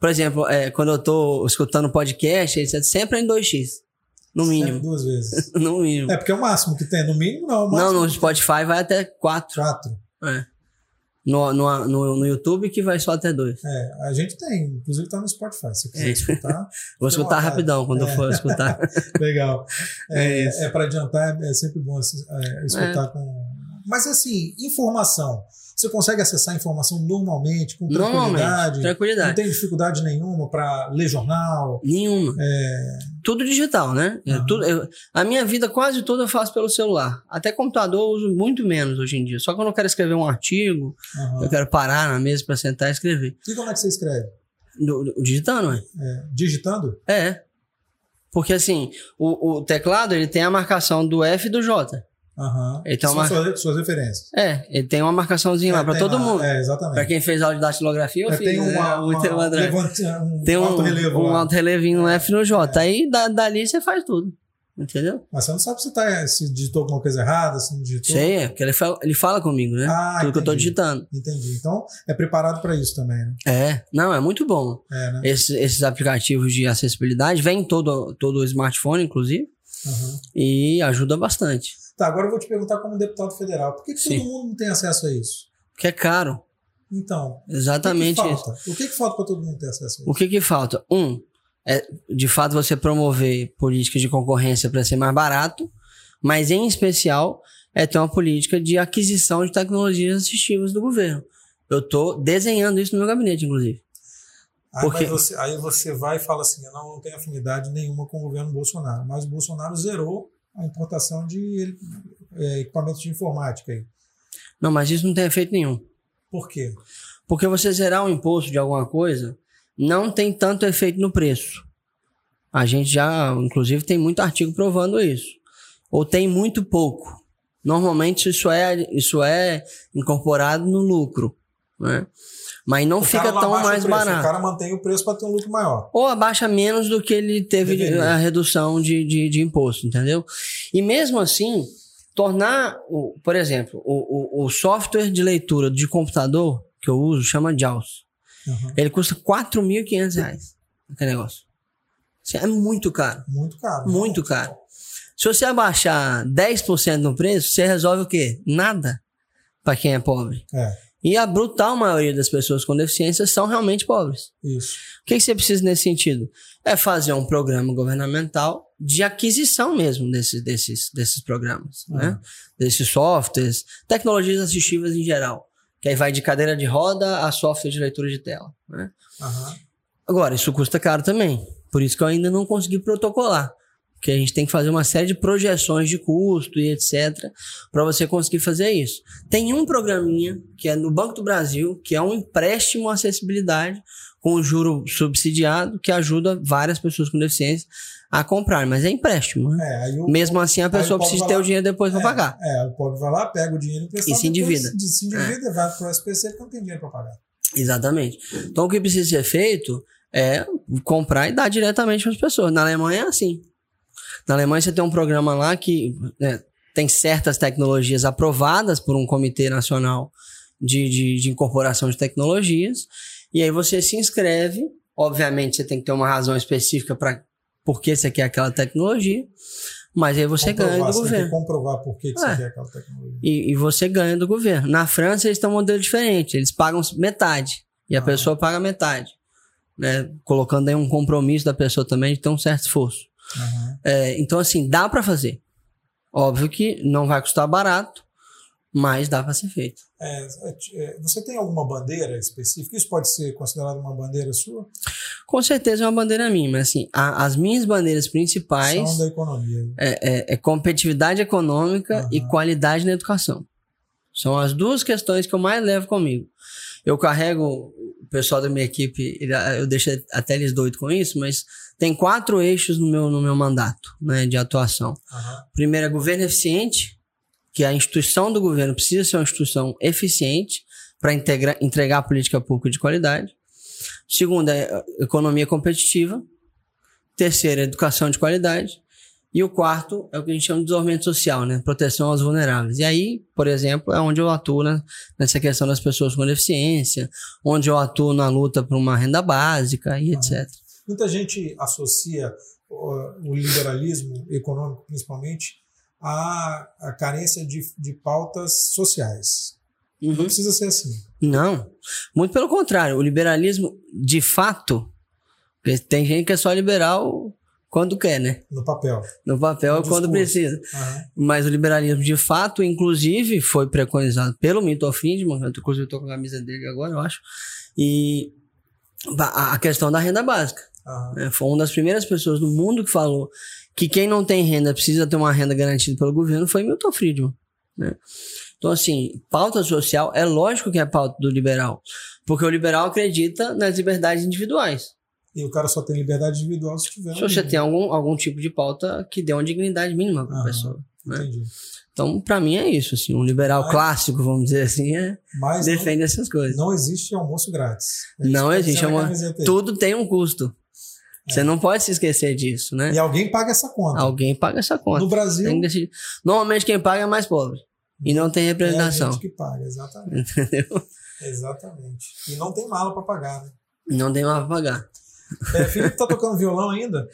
Por exemplo, é, quando eu tô escutando podcast, etc., sempre é em 2x. No Sempre mínimo. Duas vezes. No mínimo. É porque é o máximo que tem. No mínimo, não. O não, no Spotify vai até 4. Quatro. É. No, no, no, no YouTube que vai só até 2. É, a gente tem. Inclusive tá no Spotify. Se você quiser É. escutar. Vou escutar rapidão quando eu É. for escutar. Legal. É É, é para adiantar, é sempre bom é, escutar com. Mas assim, informação. Você consegue acessar a informação normalmente, com tranquilidade? Normalmente, Não tranquilidade. tem dificuldade nenhuma para ler jornal? Nenhuma. Tudo digital, né? É Aham. tudo, eu- a minha vida quase toda eu faço pelo celular. Até computador eu uso muito menos hoje em dia. Só quando eu quero escrever um artigo, eu quero parar na mesa para sentar e escrever. E como é que você escreve? Do- do- digitando, é? É, digitando? É. Porque assim, o, o teclado ele tem a marcação do F e do J. Tem São uma- suas, suas referências. É, ele tem uma marcaçãozinha lá É, pra tem todo lá, mundo. É, exatamente. Pra quem fez aula de datilografia, eu É, fiz. tem né? uma, uma, levante, um Tem um, alto relevo um lá. alto relevinho no F e no J. Aí da, dali você faz tudo. Entendeu? Mas você não sabe se, tá, se digitou alguma coisa errada, se não digitou. Sei, é, porque ele fala, ele fala comigo, né? Ah, tudo que eu tô entendi. digitando. Entendi. Então, é preparado para isso também, né? É, não, é muito bom. É, né? Esses, esses aplicativos de acessibilidade vêm em todo, todo o smartphone, inclusive, Aham. e ajuda bastante. Tá, agora eu vou te perguntar como deputado federal. Por que, que todo mundo não tem acesso a isso? Porque é caro. Então, Exatamente o que, que isso. falta? O que, que falta para todo mundo ter acesso a isso? O que que falta? Um, é de fato você promover políticas de concorrência para ser mais barato, mas em especial é ter uma política de aquisição de tecnologias assistivas do governo. Eu estou desenhando isso no meu gabinete, inclusive. Aí, Porque- você, aí você vai e fala assim: eu não, não tenho afinidade nenhuma com o governo Bolsonaro. Mas o Bolsonaro zerou a importação de é, equipamentos de informática aí. Não, mas isso não tem efeito nenhum. Por quê? Porque você zerar o imposto de alguma coisa não tem tanto efeito no preço. A gente já, inclusive, tem muito artigo provando isso. Ou tem muito pouco. Normalmente isso é, isso é incorporado no lucro. Né? Mas não O fica tão mais preço, barato. O cara mantém o preço para ter um lucro maior. Ou abaixa menos do que ele teve de- a redução de, de, de imposto, entendeu? E mesmo assim, tornar, o, por exemplo, o, o, o software de leitura de computador que eu uso chama JAWS. Uhum. Ele custa 4.500 reais. Aquele negócio. É muito caro. Muito caro. Muito caro. Se você abaixar 10% no preço, você resolve o quê? Nada para quem é pobre. É, E a brutal maioria das pessoas com deficiência são realmente pobres. isso. O que, que você precisa nesse sentido? É fazer um programa governamental de aquisição mesmo desses, desses, desses programas, né? Desses softwares, tecnologias assistivas em geral. Que aí vai de cadeira de roda a software de leitura de tela, né? Aham. Agora, isso custa caro também. Por isso que eu ainda não consegui protocolar. Porque a gente tem que fazer uma série de projeções de custo e etc. para você conseguir fazer isso. Tem um programinha que é no Banco do Brasil, que é um empréstimo à acessibilidade com juro subsidiado, que ajuda várias pessoas com deficiência a comprar. Mas é empréstimo, né? É, o, Mesmo assim, a pessoa o precisa ter lá- o dinheiro depois para é, pagar. É, o pobre vai lá, pega o dinheiro. E se endivida. Se, endivida, vai pro SPC porque não tem dinheiro para pagar. Exatamente. Então, o que precisa ser feito é comprar e dar diretamente para as pessoas. Na Alemanha é assim. Na Alemanha você tem um programa lá que né, tem certas tecnologias aprovadas por um comitê nacional de, de, de incorporação de tecnologias. E aí você se inscreve. Obviamente você tem que ter uma razão específica para por que você quer aquela tecnologia. Mas aí você ganha Comprovar, do você tem que governo. comprovar por que, que É. você quer aquela tecnologia. E, e você ganha do governo. Na França, eles têm um modelo diferente. Eles pagam metade. E a Ah. pessoa paga metade. Né? Colocando aí um compromisso da pessoa também de ter um certo esforço. Aham. É, então, assim, dá para fazer. Óbvio que não vai custar barato, mas dá para ser feito. É, é, você tem alguma bandeira específica? Isso pode ser considerado uma bandeira sua? Com certeza é uma bandeira minha, mas assim, a- as minhas bandeiras principais São da economia. é, é- é competitividade econômica Aham. e qualidade na educação. São as duas questões que eu mais levo comigo. Eu carrego o pessoal da minha equipe, eu deixo até eles doidos com isso, mas tem quatro eixos no meu, no meu mandato né, de atuação. Aham. Primeiro é governo eficiente, que a instituição do governo precisa ser uma instituição eficiente para entregar a política pública de qualidade. Segundo é eh, economia competitiva. Terceiro é educação de qualidade. E o quarto é o que a gente chama de desenvolvimento social, né? Proteção aos vulneráveis. E aí, por exemplo, é onde eu atuo né? nessa questão das pessoas com deficiência, onde eu atuo na luta por uma renda básica e etc. Muita gente associa o liberalismo econômico, principalmente, à, à carência de, de pautas sociais. Não Uhum. precisa ser assim. Não, muito pelo contrário. O liberalismo, de fato, tem gente que é só liberal quando quer, né? No papel. No papel No é quando discurso. precisa. Aham. Mas o liberalismo, de fato, inclusive, foi preconizado pelo Milton Friedman, eu, inclusive estou com a camisa dele agora, eu acho, e a questão da renda básica. Né? Foi uma das primeiras pessoas no mundo que falou que quem não tem renda precisa ter uma renda garantida pelo governo foi Milton Friedman. Né? Então, assim, pauta social é lógico que é pauta do liberal, porque o liberal acredita nas liberdades individuais. E o cara só tem liberdade individual se tiver. Se você tem algum, algum tipo de pauta que dê uma dignidade mínima para a pessoa. Né? Entendi. Então, para mim é isso. Assim, um liberal Mas- clássico, vamos dizer assim, é, defende essas coisas. não, não existe almoço grátis. É Não existe almoço- aí. Tudo tem um custo. Você não pode se esquecer disso, né? E alguém paga essa conta. Alguém paga essa conta. No Brasil, que. Normalmente quem paga é mais pobre. E não tem é a representação. gente que paga, exatamente. Entendeu? Exatamente. E não tem mala para pagar, né? Não tem mais pra pagar. É, Felipe tá tocando violão ainda?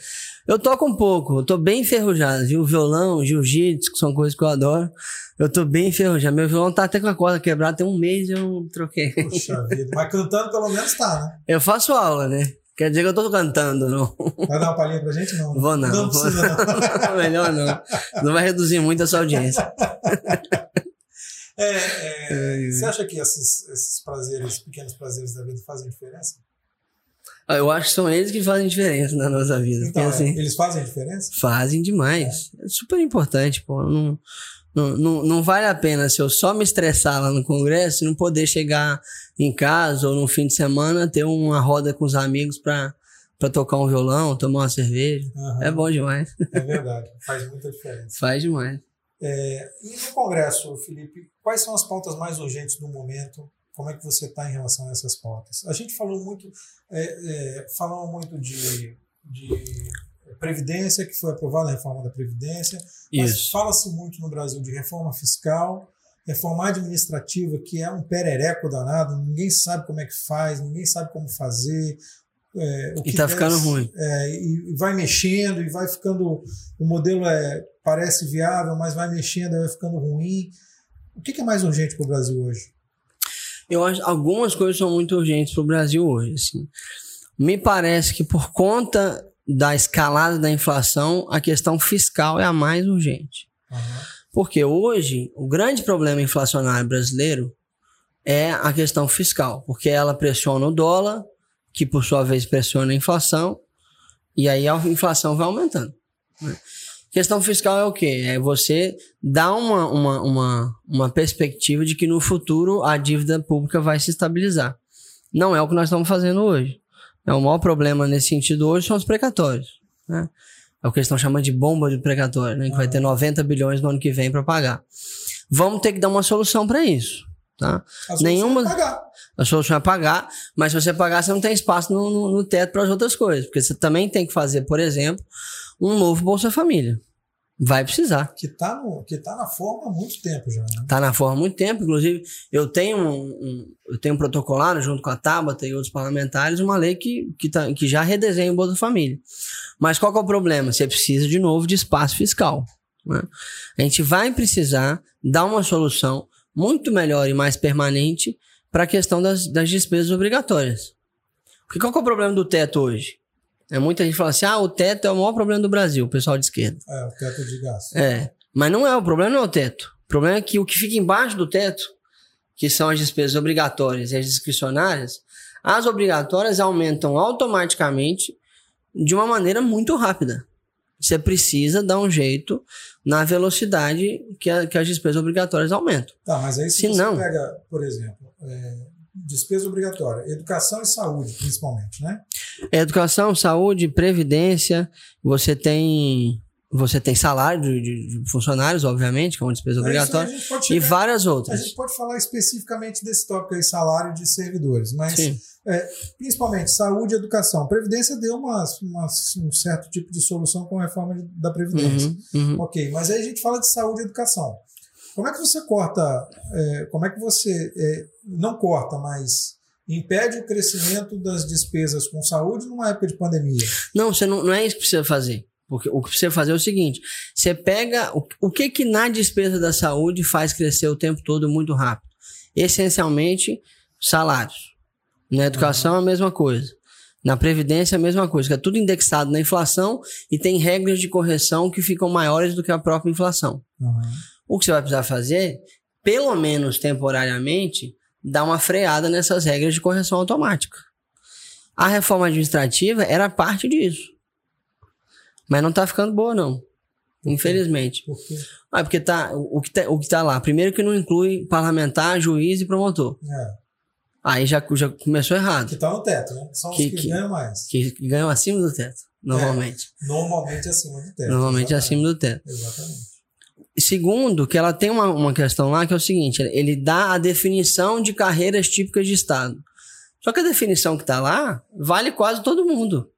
Eu toco um pouco, eu tô bem enferrujado, viu? Violão, jiu-jitsu, que são coisas que eu adoro. Eu tô bem enferrujado. Meu violão tá até com a corda quebrada, tem um mês e eu troquei. Puxa vida. Mas cantando pelo menos tá, né? Eu faço aula, né? Quer dizer que eu tô cantando, não. Vai dar uma palhinha pra gente? Não. Vou não. Não precisa, não. Melhor não. Não vai reduzir muito a sua audiência. É, é, você acha que esses, esses prazeres, pequenos prazeres da vida fazem diferença? Ah, Eu acho que são eles que fazem diferença na nossa vida. Então, porque, é, assim, eles fazem diferença? fazem demais. É super importante, pô. Não, não, não, não vale a pena se eu só me estressar lá no congresso e não poder chegar em casa ou no fim de semana ter uma roda com os amigos pra, pra tocar um violão, tomar uma cerveja. Aham, É bom demais. É verdade, faz muita diferença. Faz demais. É, e no Congresso, Felipe, quais são as pautas mais urgentes do momento? Como é que você está em relação a essas pautas? A gente falou muito, é, é, falou muito de, de previdência, que foi aprovada a reforma da previdência, mas fala-se muito no Brasil de reforma fiscal, reforma administrativa, que é um perereco danado, ninguém sabe como é que faz, ninguém sabe como fazer. é, o E que tá deve- ficando ruim. é, e vai mexendo e vai ficando. O modelo é, parece viável, mas vai mexendo e vai ficando ruim. O que, que é mais urgente para o Brasil hoje? Eu acho algumas coisas são muito urgentes para o Brasil hoje. Assim. Me parece que por conta da escalada da inflação, a questão fiscal é a mais urgente. Porque hoje o grande problema inflacionário brasileiro é a questão fiscal, porque ela pressiona o dólar, que por sua vez pressiona a inflação, e aí a inflação vai aumentando. né? Questão fiscal é o quê? É você dar uma, uma, uma, uma perspectiva de que no futuro a dívida pública vai se estabilizar. Não é o que nós estamos fazendo hoje. É, o maior problema nesse sentido hoje são os precatórios. Né? É o que eles estão chamando de bomba de precatório, né? que vai ter 90 bilhões no ano que vem para pagar. Vamos ter que dar uma solução para isso. Tá? A solução Nenhuma- é pagar. A solução é pagar, mas se você pagar, você não tem espaço no, no, no teto para as outras coisas. Porque você também tem que fazer, por exemplo, um novo Bolsa Família. Vai precisar. Que está que tá na forma há muito tempo já. Né? Tá na forma há muito tempo. Inclusive, eu tenho um, um- eu tenho um protocolado junto com a Tabata e outros parlamentares, uma lei que, que, tá, que já redesenha o Bolsa Família. Mas qual é o problema? Você precisa, de novo, de espaço fiscal. né? A gente vai precisar dar uma solução muito melhor e mais permanente para a questão das, das despesas obrigatórias. Porque qual é o problema do teto hoje? É, muita gente fala assim, ah, o teto é o maior problema do Brasil, o pessoal de esquerda. É, o teto de gasto. É, mas não é, o problema não é o teto. O problema é que o que fica embaixo do teto, que são as despesas obrigatórias e as discricionárias, as obrigatórias aumentam automaticamente de uma maneira muito rápida. Você precisa dar um jeito na velocidade que, a- que as despesas obrigatórias aumentam. Tá, mas aí se, Se você não- pega, por exemplo, é, despesa obrigatória, educação e saúde, principalmente, né? Educação, saúde, previdência, você tem você tem salário de, de- funcionários, obviamente, que é uma despesa Aí obrigatória, a pode e chegar- várias A outras. gente pode falar especificamente desse tópico aí, salário de servidores, mas é, principalmente saúde e educação. Previdência deu uma, uma- um certo tipo de solução com a reforma da Previdência. Uhum, uhum. Ok, mas aí a gente fala de saúde e educação. Como é que você corta, é, como é que você é, não corta, mas impede o crescimento das despesas com saúde numa época de pandemia? Não, você não, não é isso que precisa fazer. Porque o que precisa fazer é o seguinte: você pega o, o que que na despesa da saúde faz crescer o tempo todo muito rápido? Essencialmente, salários. Na educação, a mesma coisa. Na previdência, a mesma coisa, que é tudo indexado na inflação e tem regras de correção que ficam maiores do que a própria inflação. O que você vai precisar fazer, pelo menos temporariamente, dar uma freada nessas regras de correção automática. A reforma administrativa era parte disso. Mas não tá ficando boa, não. Infelizmente. Porque Ah, porque tá, o, que tá, o que tá lá, primeiro que não inclui parlamentar, juiz e promotor. é, Aí já, já começou errado. Que tá no teto, né? São Que- os que, que- ganham mais. Que, ganham acima do teto, normalmente. Normalmente acima do teto. normalmente exatamente. acima do teto. Exatamente. Segundo, que ela tem uma, uma questão lá que é o seguinte: ele dá a definição de carreiras típicas de Estado. Só que a definição que está lá vale quase todo mundo.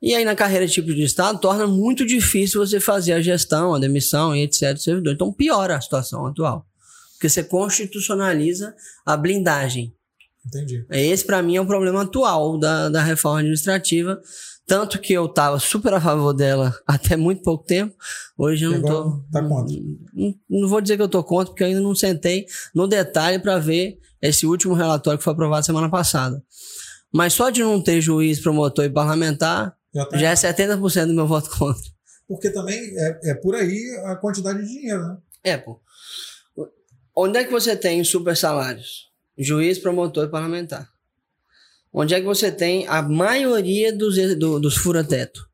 E aí, na carreira típica de Estado, torna muito difícil você fazer a gestão, a demissão e etc. do servidor. Então, piora a situação atual. Porque você constitucionaliza a blindagem. Entendi. Esse, para mim, é o problema atual da, da reforma administrativa. Tanto que eu estava super a favor dela até muito pouco tempo. Hoje eu não tô. tá contra. Não, não vou dizer que eu tô contra, porque eu ainda não sentei no detalhe para ver esse último relatório que foi aprovado semana passada. Mas só de não ter juiz, promotor e parlamentar, Já tá já é 70% do meu voto contra. Porque também é, é por aí a quantidade de dinheiro, né? É, pô. Onde é que você tem super salários? Juiz, promotor e parlamentar. Onde é que você tem a maioria dos, do- dos fura-teto?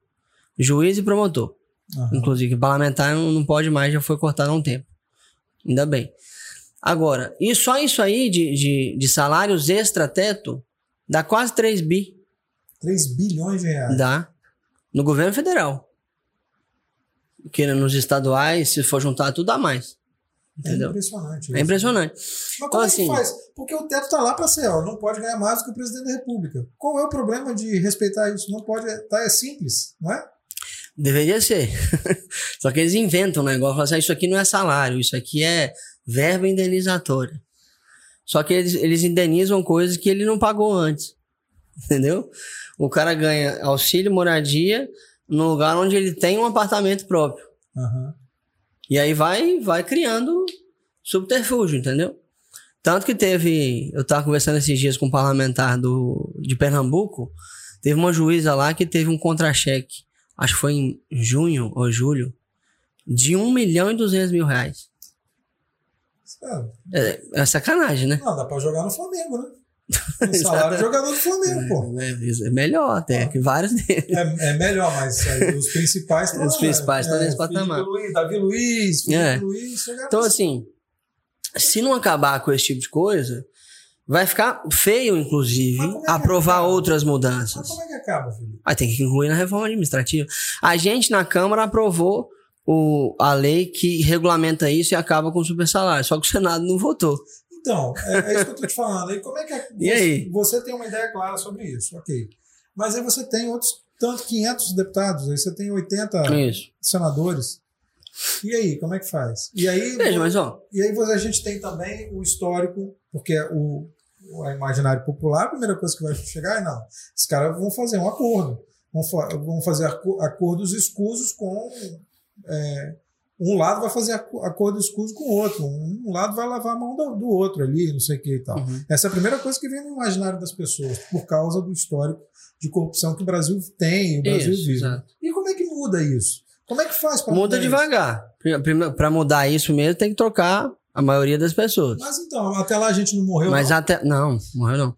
Juiz e promotor. Aham. Inclusive, parlamentar não, não pode mais, já foi cortado há um tempo. Ainda bem. Agora, e só isso aí de, de, de salários extra-teto dá quase 3 bi. 3 bilhões de reais. Dá. No governo federal. Que nos estaduais, se for juntar tudo, dá mais. É Entendeu? impressionante. É isso. impressionante. Mas como Então, é assim- que faz? Porque o teto tá lá para ser, ó, não pode ganhar mais do que o presidente da República. Qual é o problema de respeitar isso? Não pode, tá, é simples, não é? Deveria ser. Só que eles inventam um negócio, assim, "Ah, isso aqui não é salário, isso aqui é verba indenizatória. Só que eles, eles indenizam coisas que ele não pagou antes. Entendeu? O cara ganha auxílio moradia no lugar onde ele tem um apartamento próprio. Aham. E aí vai, vai criando subterfúgio, entendeu? Tanto que teve. Eu estava conversando esses dias com um parlamentar do, de Pernambuco. Teve uma juíza lá que teve um contra-cheque. Acho que foi em junho ou julho. De 1 milhão e 200 mil reais. É, É, é sacanagem, né? Não, dá pra jogar no Flamengo, né? O salário é jogador do Flamengo, pô. É, é melhor até, que vários deles. É, é melhor, mas aí os principais estão Os lá, principais estão é, nesse patamar. Luiz, Davi Luiz, Felipe É. Luiz, Então, assim. se não acabar com esse tipo de coisa, vai ficar feio, inclusive, Mas é aprovar acaba? outras Mas mudanças. como é que acaba, Felipe? Aí tem que incluir na reforma administrativa. A gente, na Câmara, aprovou o, a lei que regulamenta isso e acaba com o super salário. Só que o Senado não votou. Então, é, é isso que eu tô te falando. E como é que é, E aí? Você tem uma ideia clara sobre isso, ok. Mas aí você tem outros, tanto 500 deputados, aí você tem 80 Isso. senadores. E aí, como é que faz? E aí, Veja, mas ó, e aí você- a gente tem também o histórico, porque o, o imaginário popular, a primeira coisa que vai chegar é não, os caras vão fazer um acordo, vão, fa- vão fazer aco- acordos escusos com é, um lado vai fazer aco- acordo escuso com o outro, um lado vai lavar a mão do, do outro ali, não sei o que e tal. Uhum. Essa é a primeira coisa que vem no imaginário das pessoas, por causa do histórico de corrupção que o Brasil tem, o Brasil Isso, vive. exato. E como é que muda isso? Como é que faz para muda devagar. Para mudar isso mesmo, tem que trocar a maioria das pessoas. Mas então, até lá a gente não morreu. Mas não? até. Não, morreu não.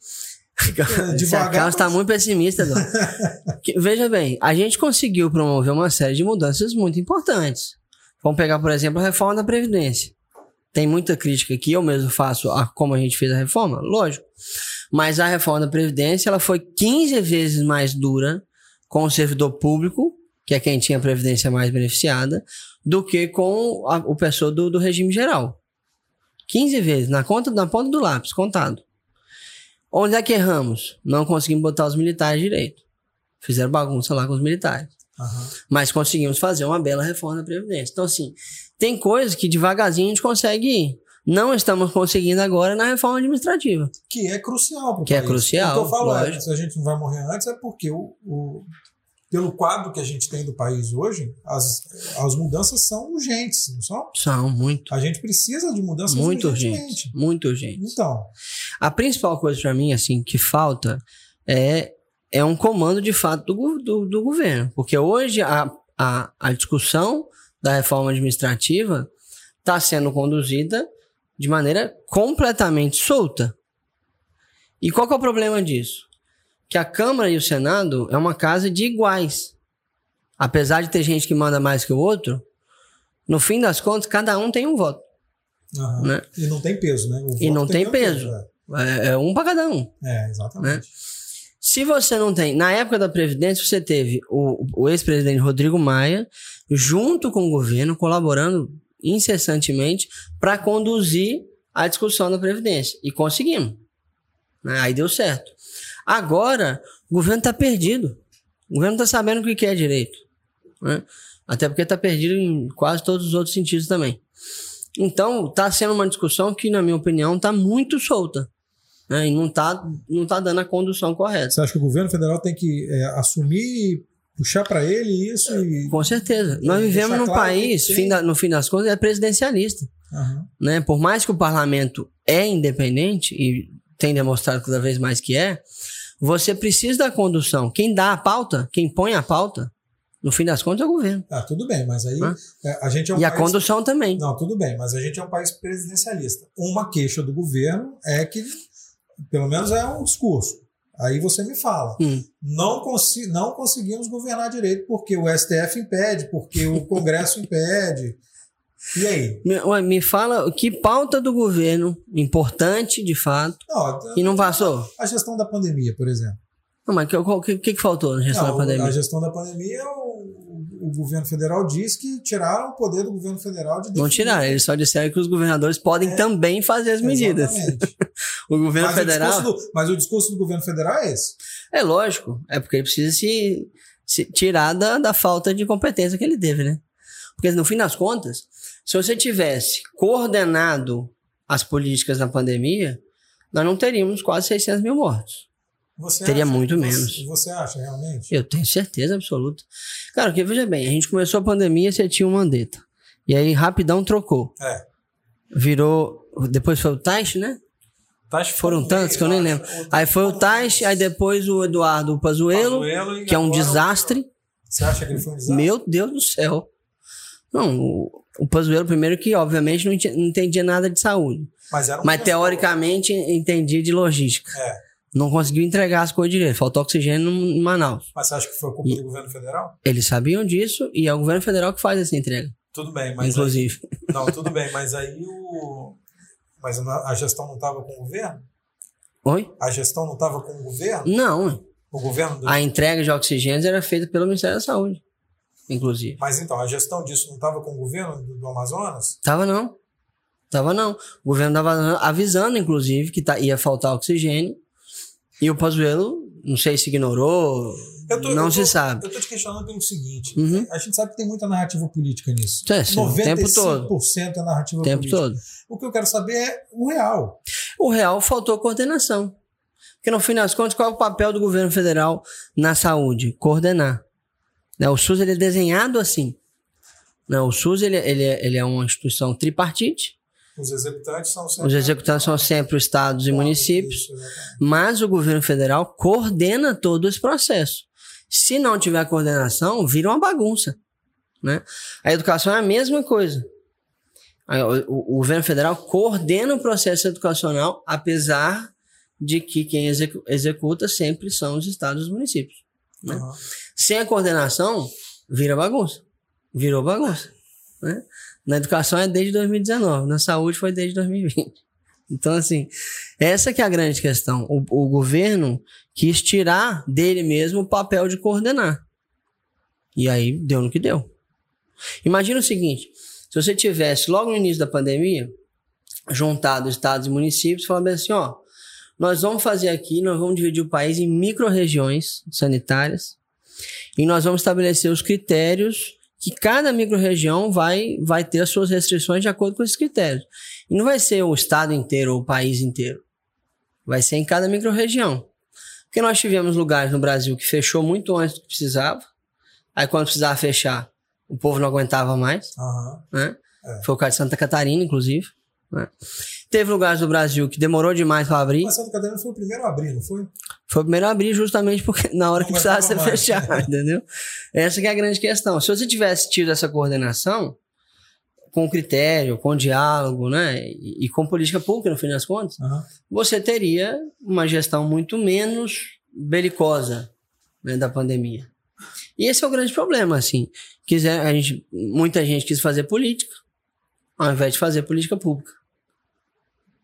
Esse devagar, Carlos está muito pessimista, Veja bem, a gente conseguiu promover uma série de mudanças muito importantes. Vamos pegar, por exemplo, a reforma da Previdência. Tem muita crítica aqui, eu mesmo faço a como a gente fez a reforma, lógico. Mas a reforma da Previdência ela foi 15 vezes mais dura com o servidor público, que é quem tinha a Previdência mais beneficiada, do que com a- o pessoal do, do regime geral. 15 vezes, na, conta, na ponta do lápis, contado. Onde é que erramos? Não conseguimos botar os militares direito. Fizeram bagunça lá com os militares. Mas conseguimos fazer uma bela reforma da Previdência. Então, assim, tem coisas que devagarzinho a gente consegue ir. Não estamos conseguindo agora na reforma administrativa. Que é crucial. Que é país. crucial, O que eu falo é, se a gente não vai morrer antes, é porque o, o- pelo quadro que a gente tem do país hoje, as, as mudanças são urgentes, não são? São muito, A gente precisa de mudanças muito urgentes. Muito urgentes. Então, A principal coisa para mim, assim, que falta é, é um comando de fato do, do, do governo. Porque hoje a, a, a discussão da reforma administrativa está sendo conduzida de maneira completamente solta. E qual é o problema disso? Que a Câmara e o Senado é uma casa de iguais. Apesar de ter gente que manda mais que o outro, no fim das contas, cada um tem um voto. aham. Né? e não tem peso, né? E não tem que ter peso. é. É, é um para cada um. É, exatamente. Se você não tem, na época da Previdência, você teve o, o ex-presidente Rodrigo Maia, junto com o governo, colaborando incessantemente para conduzir a discussão da Previdência. E conseguimos. Né? Aí deu certo. Agora, o governo está perdido. O governo está sabendo o que quer direito. Né? Até porque está perdido em quase todos os outros sentidos também. Então, está sendo uma discussão que, na minha opinião, está muito solta. Né? E não está não tá dando a condução correta. Você acha que o governo federal tem que é, assumir, puxar para ele isso? E... Com certeza. Nós vivemos num claro país, fim da, no fim das contas, é presidencialista. Uhum. Né? Por mais que o parlamento é independente, e tem demonstrado cada vez mais que é, você precisa da condução. Quem dá a pauta, quem põe a pauta, no fim das contas é o governo. Ah, tudo bem, mas aí é, a gente é um E país... a condução também. Não, tudo bem, mas a gente é um país presidencialista. Uma queixa do governo é que, pelo menos é um discurso. Aí você me fala. Hum. Não, consi não conseguimos governar direito porque o STF impede, porque o Congresso impede. E aí? Me, me fala que pauta do governo, importante de fato, não, e não passou? A gestão da pandemia, por exemplo. Não, mas o que, que, que, faltou na gestão não, da pandemia? A gestão da pandemia, o, o, governo federal diz que tiraram o poder do governo federal de definir. Não tiraram, eles só disseram que os governadores podem é, também fazer as medidas. o governo mas federal. O do, mas o discurso do governo federal é esse? É lógico, é porque ele precisa se, se tirar da, da falta de competência que ele teve, né? Porque no fim das contas, se você tivesse coordenado as políticas na pandemia, nós não teríamos quase 600 mil mortos. Você Teria acha, muito você, menos. Você acha, realmente? Eu tenho certeza absoluta. Cara, porque veja bem, a gente começou a pandemia, você tinha o Mandetta. E aí, rapidão, trocou. É. Virou. Depois foi o Taish, né? Taish Foram tantos que eu nem lembro. Aí foi o Taish, aí depois o Eduardo Pazuello, Pazuello que é um desastre. Você acha que ele foi um desastre? Meu Deus do céu. Não, o, o Pazuello, primeiro que, obviamente, não entendia nada de saúde. Mas, era um mas teoricamente, entendia de logística. É não conseguiu entregar as coisas direito, faltou oxigênio em Manaus. Mas você acha que foi culpa e do governo federal? Eles sabiam disso e é o governo federal que faz essa entrega. Tudo bem, mas. Inclusive. Aí, não, tudo bem, mas aí o. Mas a gestão não estava com o governo? Oi? A gestão não estava com o governo? Não. O governo. Do... A entrega de oxigênio era feita pelo Ministério da Saúde, inclusive. Mas então, a gestão disso não estava com o governo do, do Amazonas? Tava não. Tava não. O governo estava avisando, inclusive, que tá, ia faltar oxigênio e o Pazuello, não sei se ignorou, tô, não se sabe. Eu tô te questionando pelo seguinte, uhum. a gente sabe que tem muita narrativa política nisso. É, sim, 95% tempo todo. é narrativa o tempo política. todo. O que eu quero saber é o real. O real faltou coordenação. Porque no fim das contas, qual é o papel do governo federal na saúde? Coordenar. Né, o SUS ele é desenhado assim. Né, o SUS ele, ele, é, ele é uma instituição tripartite, os executantes são sempre, os executantes são sempre os estados e municípios, mas o governo federal coordena todo esse processo. Se não tiver coordenação, vira uma bagunça. Né? A educação é a mesma coisa. O, o governo federal coordena o processo educacional, apesar de que quem executa sempre são os estados e os municípios. Né? Uhum. Sem a coordenação, vira bagunça. Virou bagunça. Né? Na educação é desde 2019, na saúde foi desde 2020. Então, assim, essa que é a grande questão. O, o governo quis tirar dele mesmo o papel de coordenar. E aí deu no que deu. Imagina o seguinte: se você tivesse logo no início da pandemia juntado estados e municípios, falando assim, ó, nós vamos fazer aqui, nós vamos dividir o país em micro-regiões sanitárias e nós vamos estabelecer os critérios que cada microrregião vai, vai ter as suas restrições de acordo com esses critérios. E não vai ser o estado inteiro ou o país inteiro. Vai ser em cada microrregião. Porque nós tivemos lugares no Brasil que fechou muito antes do que precisava. Aí quando precisava fechar, o povo não aguentava mais. Uhum. Né? É. Foi o caso de Santa Catarina, inclusive. Né? Teve lugares do Brasil que demorou demais para abrir. Mas Santa Catarina foi o primeiro a abrir, não foi? Foi o primeiro a abrir justamente porque na hora não que precisava ser mais. fechado, entendeu? Essa é a grande questão. Se você tivesse tido essa coordenação, com critério, com diálogo, né, e, e com política pública, no fim das contas, uhum. você teria uma gestão muito menos belicosa né, da pandemia. E esse é o grande problema, assim. Quiser, a gente, muita gente quis fazer política, ao invés de fazer política pública.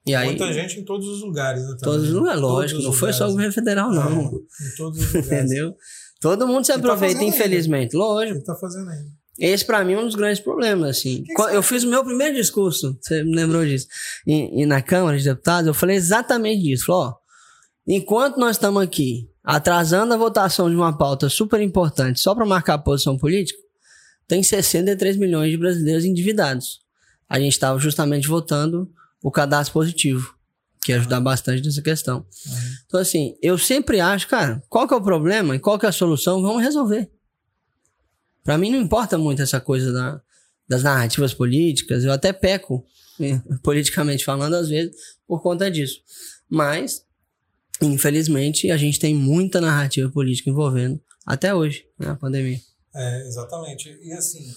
E aí, Muita gente em todos os lugares, né? todos os lugares, lógico, não foi só o governo federal, não. É, em todos os lugares. Entendeu? Todo mundo se tá aproveita, ainda. infelizmente. Lógico. Ele tá fazendo ainda. Esse, pra mim, é um dos grandes problemas, assim. que eu fiz o meu primeiro discurso, você me lembrou disso, e, e na Câmara de Deputados, eu falei exatamente disso. Falei, ó, enquanto nós estamos aqui atrasando a votação de uma pauta super importante só para marcar posição política, tem 63 milhões de brasileiros endividados. A gente estava justamente votando o cadastro positivo, que ia ajudar bastante nessa questão. Então, assim, eu sempre acho, cara, qual que é o problema e qual que é a solução, vamos resolver. Pra mim não importa muito essa coisa da- das narrativas políticas, eu até peco, eh, politicamente falando, às vezes, por conta disso. Mas, infelizmente, a gente tem muita narrativa política envolvendo até hoje, né, a pandemia. É, exatamente. E assim,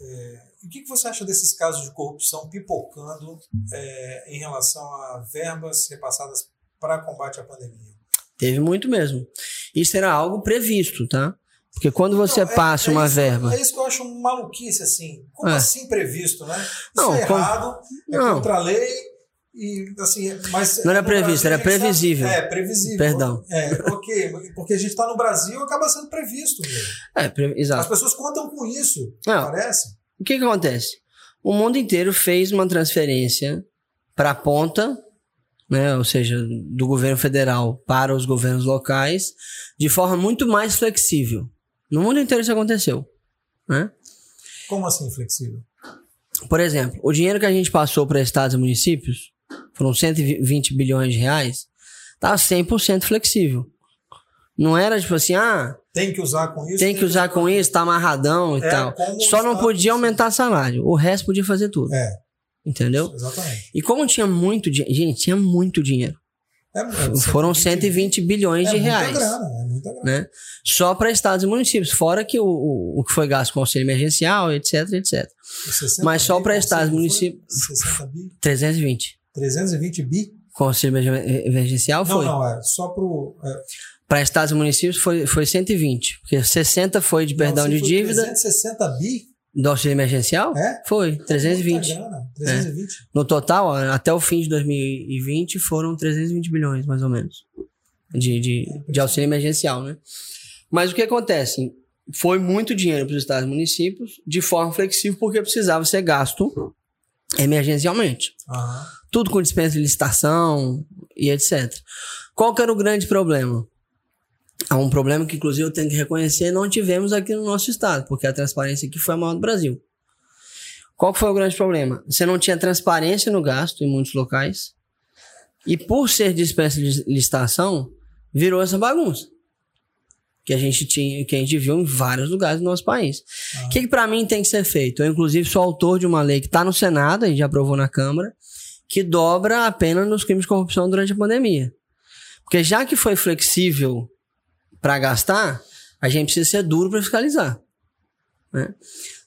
é, o que, que você acha desses casos de corrupção pipocando é, em relação a verbas repassadas para combate à pandemia? Teve muito mesmo. Isso era algo previsto, tá? Porque quando você Não, é- passa é uma isso- verba. É isso que eu acho maluquice, assim. Como É. assim previsto, né? Isso Não, é com- errado, é Não. contra a lei. E, assim, mas Não era no previsto, era previsível. é, previsível. Perdão. É, ok, porque a gente está no Brasil acaba sendo previsto mesmo. É, pre- As exato. pessoas contam com isso, Não. parece. O que, que acontece? O mundo inteiro fez uma transferência para a ponta, né, ou seja, do governo federal para os governos locais, de forma muito mais flexível. No mundo inteiro isso aconteceu. Né? Como assim flexível? Por exemplo, o dinheiro que a gente passou para estados e municípios, foram 120 bilhões de reais, tá 100% flexível. Não era tipo assim, ah, Tem que usar com isso? tem que usar com isso, tá amarradão e É, tal. Só não podia aumentar salário. O resto podia fazer tudo. É, Entendeu? exatamente. E como tinha muito dinheiro, gente, tinha muito dinheiro. É, é Foram 120 bilhões é de muita reais, Grana, é muita grana. né? Só para estados e municípios, fora que o, o, o que foi gasto com auxílio emergencial, etc, etc. 60 Mas só para estados e municípios, 60 bi? 320. 320 bi? Com auxílio emergen- emergencial Não, foi. não, é só pro. É, Para estados e municípios foi, foi 120. Porque 60 foi de perdão de dívida 360 bi? do auxílio emergencial. É? Foi, 320. Muita grana, 320. No total, até o fim de 2020, foram 320 bilhões, mais ou menos, de, de, de auxílio emergencial, né? Mas o que acontece? Foi muito dinheiro para os estados e municípios, de forma flexível, porque precisava ser gasto emergencialmente. Tudo com dispensa de licitação e etc. Qual que era o grande problema? Há um problema que, inclusive, eu tenho que reconhecer, não tivemos aqui no nosso estado, porque a transparência aqui foi a maior do Brasil. Qual que foi o grande problema? Você não tinha transparência no gasto em muitos locais, e por ser dispensa de licitação, virou essa bagunça. Que a gente tinha, que a gente viu em vários lugares do nosso país. O que, que para mim tem que ser feito? Eu, inclusive, sou autor de uma lei que está no Senado, a gente já aprovou na Câmara, que dobra a pena nos crimes de corrupção durante a pandemia. Porque já que foi flexível para gastar, a gente precisa ser duro para fiscalizar. né?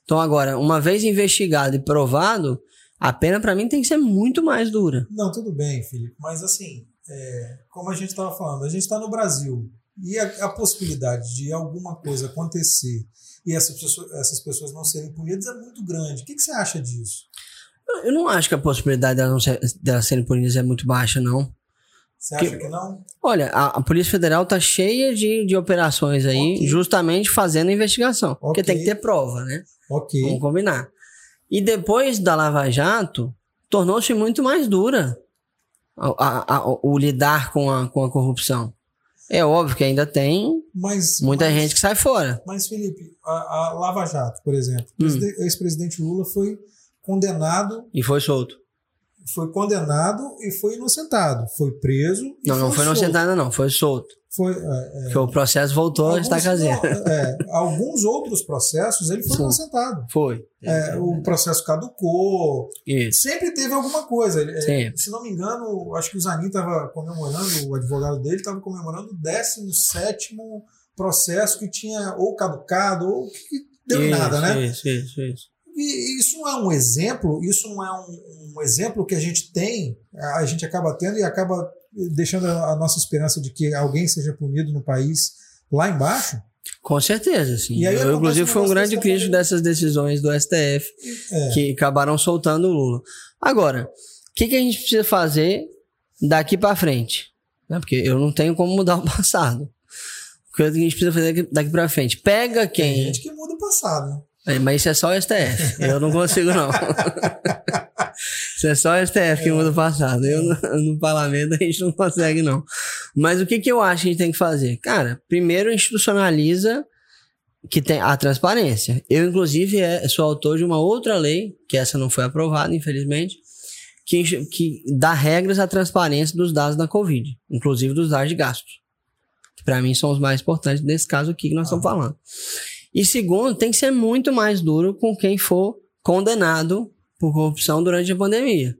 Então, agora, uma vez investigado e provado, a pena para mim tem que ser muito mais dura. Não, tudo bem, Felipe. Mas assim, é, como a gente estava falando, a gente está no Brasil. E a, a possibilidade de alguma coisa acontecer e essas pessoas, essas pessoas não serem punidas é muito grande. O que, que você acha disso? Eu não acho que a possibilidade delas, ser, delas serem punidas é muito baixa, não. Você acha que, não? Olha, a, a Polícia Federal tá cheia de, de operações aí, Ok. justamente fazendo investigação. Porque Ok. tem que ter prova, né? Ok. Vamos combinar. E depois da Lava Jato, tornou-se muito mais dura a- a- a- o lidar com a, com a corrupção. É óbvio que ainda tem Mas, muita mas, gente que sai fora. Mas, Felipe, a, a Lava Jato, por exemplo, Hum. o preside- ex-presidente Lula foi condenado, E foi solto. Foi condenado e foi inocentado. Foi preso. E Não, não foi solto. inocentado, não. Foi solto. Foi, é, é, o processo voltou a alguns, estar caseiro. é, alguns outros processos ele foi Sim. inocentado. Foi. É, o processo caducou. Isso. Sempre teve alguma coisa. É, se não me engano, acho que o Zanin estava comemorando, o advogado dele estava comemorando o 17 processo que tinha ou caducado ou que deu em isso, nada, né? Isso, isso, isso. E isso não é um exemplo, isso não é um, um exemplo que a gente tem, a gente acaba tendo e acaba deixando a, nossa esperança de que alguém seja punido no país lá embaixo. Com certeza, sim. E Eu, inclusive, um fui um grande crítico dessas decisões do STF É. que acabaram soltando o Lula. Agora, que, que a gente precisa fazer daqui para frente? Né? Porque eu não tenho como mudar o passado. O que a gente precisa fazer daqui para frente? Pega quem. Tem gente que muda o passado. É, mas isso é só o STF. Eu não consigo, não. isso é só o STF que muda o passado. Eu, no, no, parlamento, a gente não consegue, não. Mas o que, que eu acho que a gente tem que fazer? Cara, primeiro institucionaliza que tem a transparência. Eu, inclusive, é, sou autor de uma outra lei, que essa não foi aprovada, infelizmente, que, que dá regras à transparência dos dados da Covid, inclusive dos dados de gastos. Que para mim são os mais importantes nesse caso aqui que nós ah. estamos falando. E segundo, tem que ser muito mais duro com quem for condenado por corrupção durante a pandemia.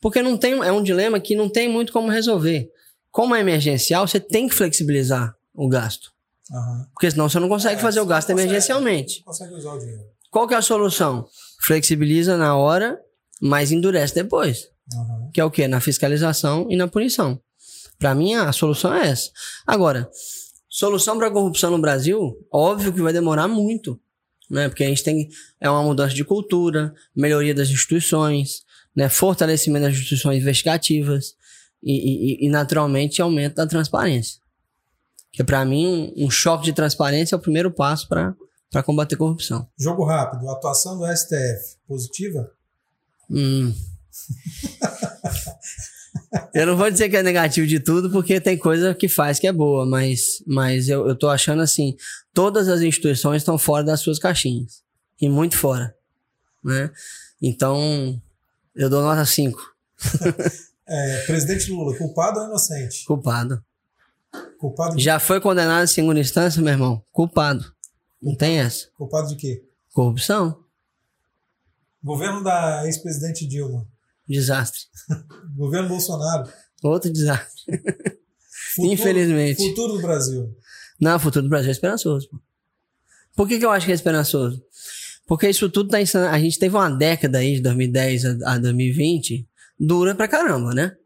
Porque não tem, é um dilema que não tem muito como resolver. Como é emergencial, você tem que flexibilizar o gasto. Uhum. Porque senão você não consegue é, fazer o gasto consegue, emergencialmente. Consegue usar o dinheiro. Qual que é a solução? Flexibiliza na hora, mas endurece depois. Uhum. Que é o quê? Na fiscalização e na punição. Para mim, a solução é essa. Agora, Solução para corrupção no Brasil, óbvio que vai demorar muito, né? Porque a gente tem é uma mudança de cultura, melhoria das instituições, né? Fortalecimento das instituições investigativas e, e, e naturalmente aumento da transparência. Que para mim um, um, choque de transparência é o primeiro passo para para combater corrupção. Jogo rápido, atuação do STF positiva? Hum. Eu não vou dizer que é negativo de tudo, porque tem coisa que faz que é boa, mas, mas eu, eu tô achando assim, todas as instituições estão fora das suas caixinhas. E muito fora. Né? Então, eu dou nota 5. é, presidente Lula, culpado ou inocente? Culpado. Culpado de... Já foi condenado em segunda instância, meu irmão? Culpado. Não tem essa. Culpado de quê? Corrupção. Governo da ex-presidente Dilma. Desastre. Governo Bolsonaro. Outro desastre. Futuro, Infelizmente. Futuro do Brasil. Não, o futuro do Brasil é esperançoso. Por que, que eu acho que é esperançoso? Porque isso tudo tá ensinando. A gente teve uma década aí, de 2010 a, a 2020, dura pra caramba, né?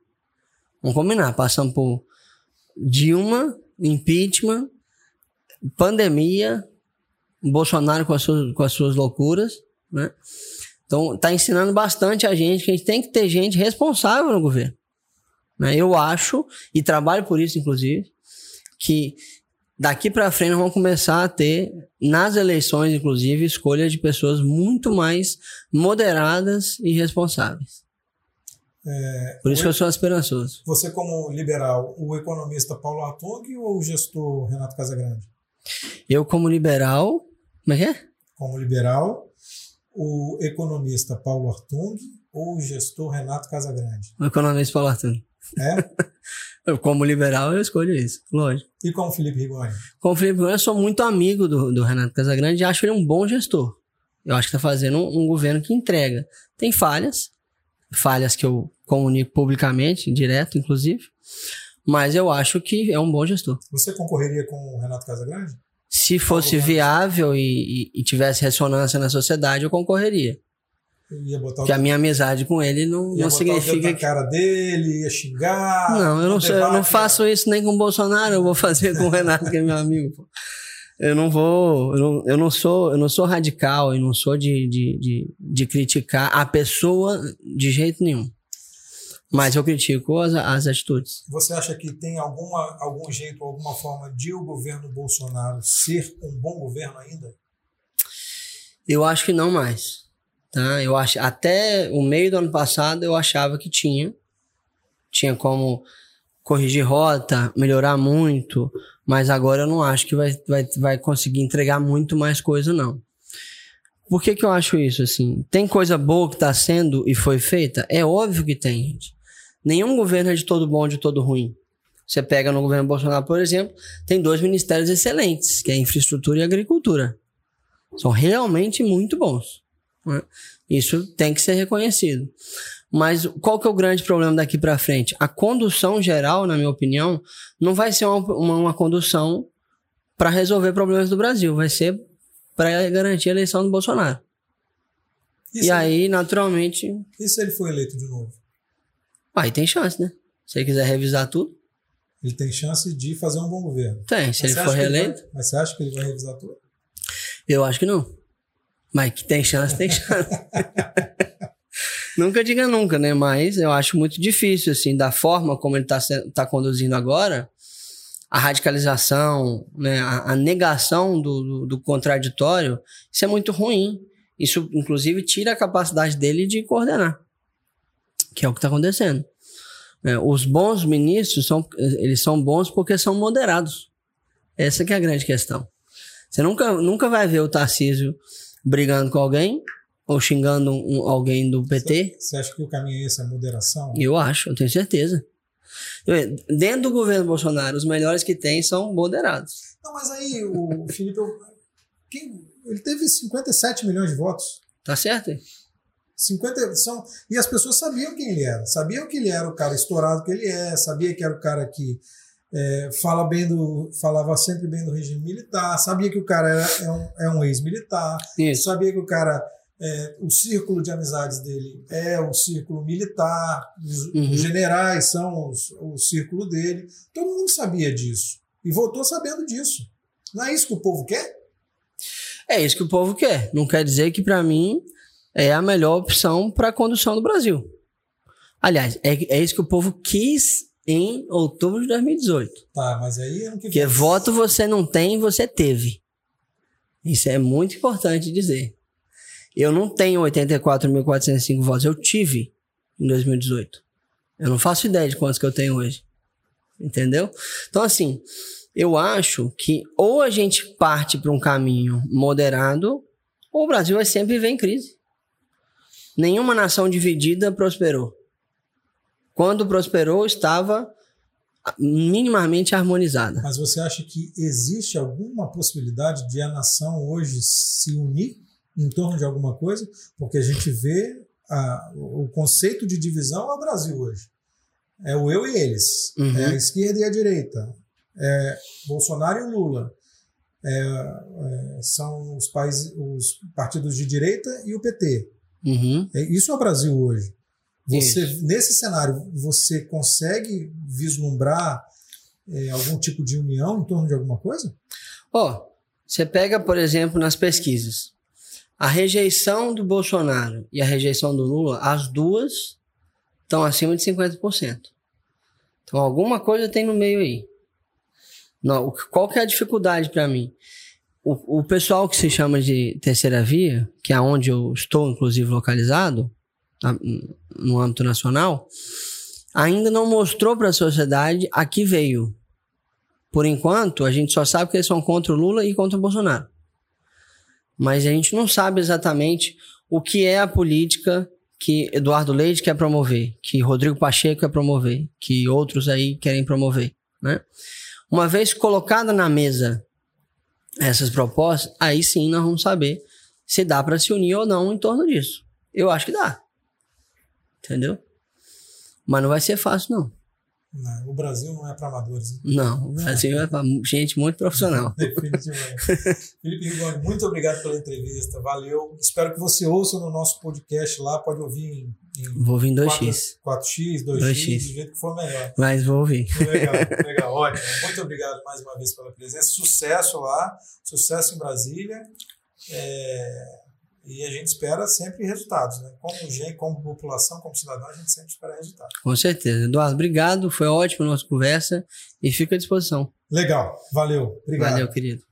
Vamos combinar. Passamos por Dilma, impeachment, pandemia, Bolsonaro com as suas, com as suas loucuras, né? Então, está ensinando bastante a gente que a gente tem que ter gente responsável no governo. Né? Eu acho, e trabalho por isso, inclusive, que daqui para frente nós vamos começar a ter, nas eleições, inclusive, escolha de pessoas muito mais moderadas e responsáveis. É, por isso que eu sou esperançoso. Você, como liberal, o economista Paulo Artung ou o gestor Renato Casagrande? Eu, como liberal. Como é que é? Como liberal, o economista Paulo Artung ou o gestor Renato Casagrande? O economista Paulo Artung. É? como liberal, eu escolho isso, lógico. E como Felipe Rigoni? Como Felipe Rigoni, eu sou muito amigo do, do Renato Casagrande e acho ele um bom gestor. Eu acho que está fazendo um, um, governo que entrega. Tem falhas, falhas que eu comunico publicamente, direto, inclusive, mas eu acho que é um bom gestor. Você concorreria com o Renato Casagrande? Se fosse viável e, e, e, tivesse ressonância na sociedade, eu concorreria. ia botar Porque a minha amizade com ele não, não significa. Ia cara dele, ia xingar. Não, eu não, sou, eu não faço isso nem com o Bolsonaro, eu vou fazer com o Renato, que é meu amigo. Eu não vou, eu não, eu não sou, eu não sou radical, eu não sou de, de, de, de criticar a pessoa de jeito nenhum. Mas eu critico as, as atitudes. Você acha que tem alguma, algum jeito, alguma forma de o governo Bolsonaro ser um bom governo ainda? Eu acho que não mais. Tá? Eu acho, até o meio do ano passado eu achava que tinha. Tinha como corrigir rota, melhorar muito, mas agora eu não acho que vai, vai, vai conseguir entregar muito mais coisa, não. Por que, que eu acho isso assim? Tem coisa boa que está sendo e foi feita? É óbvio que tem, gente. Nenhum governo é de todo bom, de todo ruim. Você pega no governo Bolsonaro, por exemplo, tem dois ministérios excelentes, que é infraestrutura e agricultura. São realmente muito bons. Né? Isso tem que ser reconhecido. Mas qual que é o grande problema daqui para frente? A condução geral, na minha opinião, não vai ser uma, uma, uma condução para resolver problemas do Brasil, vai ser para garantir a eleição do Bolsonaro. E, e aí, naturalmente. E se ele for eleito de novo? Aí tem chance, né? Se ele quiser revisar tudo. Ele tem chance de fazer um bom governo. Tem, se mas ele for reeleito. Vai, mas você acha que ele vai revisar tudo? Eu acho que não. Mas que tem chance, tem chance. nunca diga nunca, né? Mas eu acho muito difícil, assim, da forma como ele está tá conduzindo agora, a radicalização, né? a, a negação do, do, do contraditório, isso é muito ruim. Isso, inclusive, tira a capacidade dele de coordenar, que é o que está acontecendo. É, os bons ministros são, eles são bons porque são moderados. Essa que é a grande questão. Você nunca, nunca vai ver o Tarcísio brigando com alguém ou xingando um, alguém do PT. Você acha que o caminho é esse, a moderação? Eu acho, eu tenho certeza. Dentro do governo Bolsonaro, os melhores que tem são moderados. Não, mas aí o Felipe, quem, ele teve 57 milhões de votos. Tá certo? 50 são e as pessoas sabiam quem ele era, sabiam que ele era o cara estourado que ele é, sabia que era o cara que é, fala bem do, falava sempre bem do regime militar, sabia que o cara era, é um, é um ex-militar, sabia que o cara é, o círculo de amizades dele é o círculo militar, os, uhum. os generais são os, o círculo dele, todo mundo sabia disso e voltou sabendo disso. Não é isso que o povo quer? É isso que o povo quer. Não quer dizer que para mim é a melhor opção para a condução do Brasil. Aliás, é, é isso que o povo quis em outubro de 2018. Tá, mas aí ano que Porque voto você não tem, você teve. Isso é muito importante dizer. Eu não tenho 84.405 votos, eu tive em 2018. Eu não faço ideia de quantos que eu tenho hoje. Entendeu? Então, assim, eu acho que ou a gente parte para um caminho moderado, ou o Brasil vai sempre viver em crise. Nenhuma nação dividida prosperou. Quando prosperou, estava minimamente harmonizada. Mas você acha que existe alguma possibilidade de a nação hoje se unir em torno de alguma coisa? Porque a gente vê a, o conceito de divisão é o Brasil hoje. É o eu e eles. Uhum. É a esquerda e a direita. É Bolsonaro e Lula. É, é, são os, países, os partidos de direita e o PT. Uhum. É, isso é o Brasil hoje. Você, nesse cenário, você consegue vislumbrar é, algum tipo de união em torno de alguma coisa? Ó, oh, você pega, por exemplo, nas pesquisas. A rejeição do Bolsonaro e a rejeição do Lula, as duas estão acima de 50%. Então, alguma coisa tem no meio aí. Não, qual que é a dificuldade para mim? O, o pessoal que se chama de terceira via, que é onde eu estou, inclusive, localizado, no âmbito nacional, ainda não mostrou para a sociedade a que veio. Por enquanto, a gente só sabe que eles são contra o Lula e contra o Bolsonaro. Mas a gente não sabe exatamente o que é a política que Eduardo Leite quer promover, que Rodrigo Pacheco quer promover, que outros aí querem promover, né? Uma vez colocada na mesa essas propostas, aí sim nós vamos saber se dá para se unir ou não em torno disso. Eu acho que dá. Entendeu? Mas não vai ser fácil, não. Não, o Brasil não é para amadores. Né? Não, o Brasil é para gente muito profissional. Definitivamente. Felipe Rigoni, muito obrigado pela entrevista. Valeu. Espero que você ouça no nosso podcast lá. Pode ouvir em. em vou ouvir em 2x. 4x, 2x, 2x, do jeito que for melhor. Mas vou ouvir. Legal, legal. Ótimo. Muito obrigado mais uma vez pela presença. Sucesso lá. Sucesso em Brasília. É e a gente espera sempre resultados, né? Como gente, como população, como cidadão, a gente sempre espera resultados. Com certeza. Eduardo, obrigado. Foi ótimo a nossa conversa e fica à disposição. Legal. Valeu. Obrigado. Valeu, querido.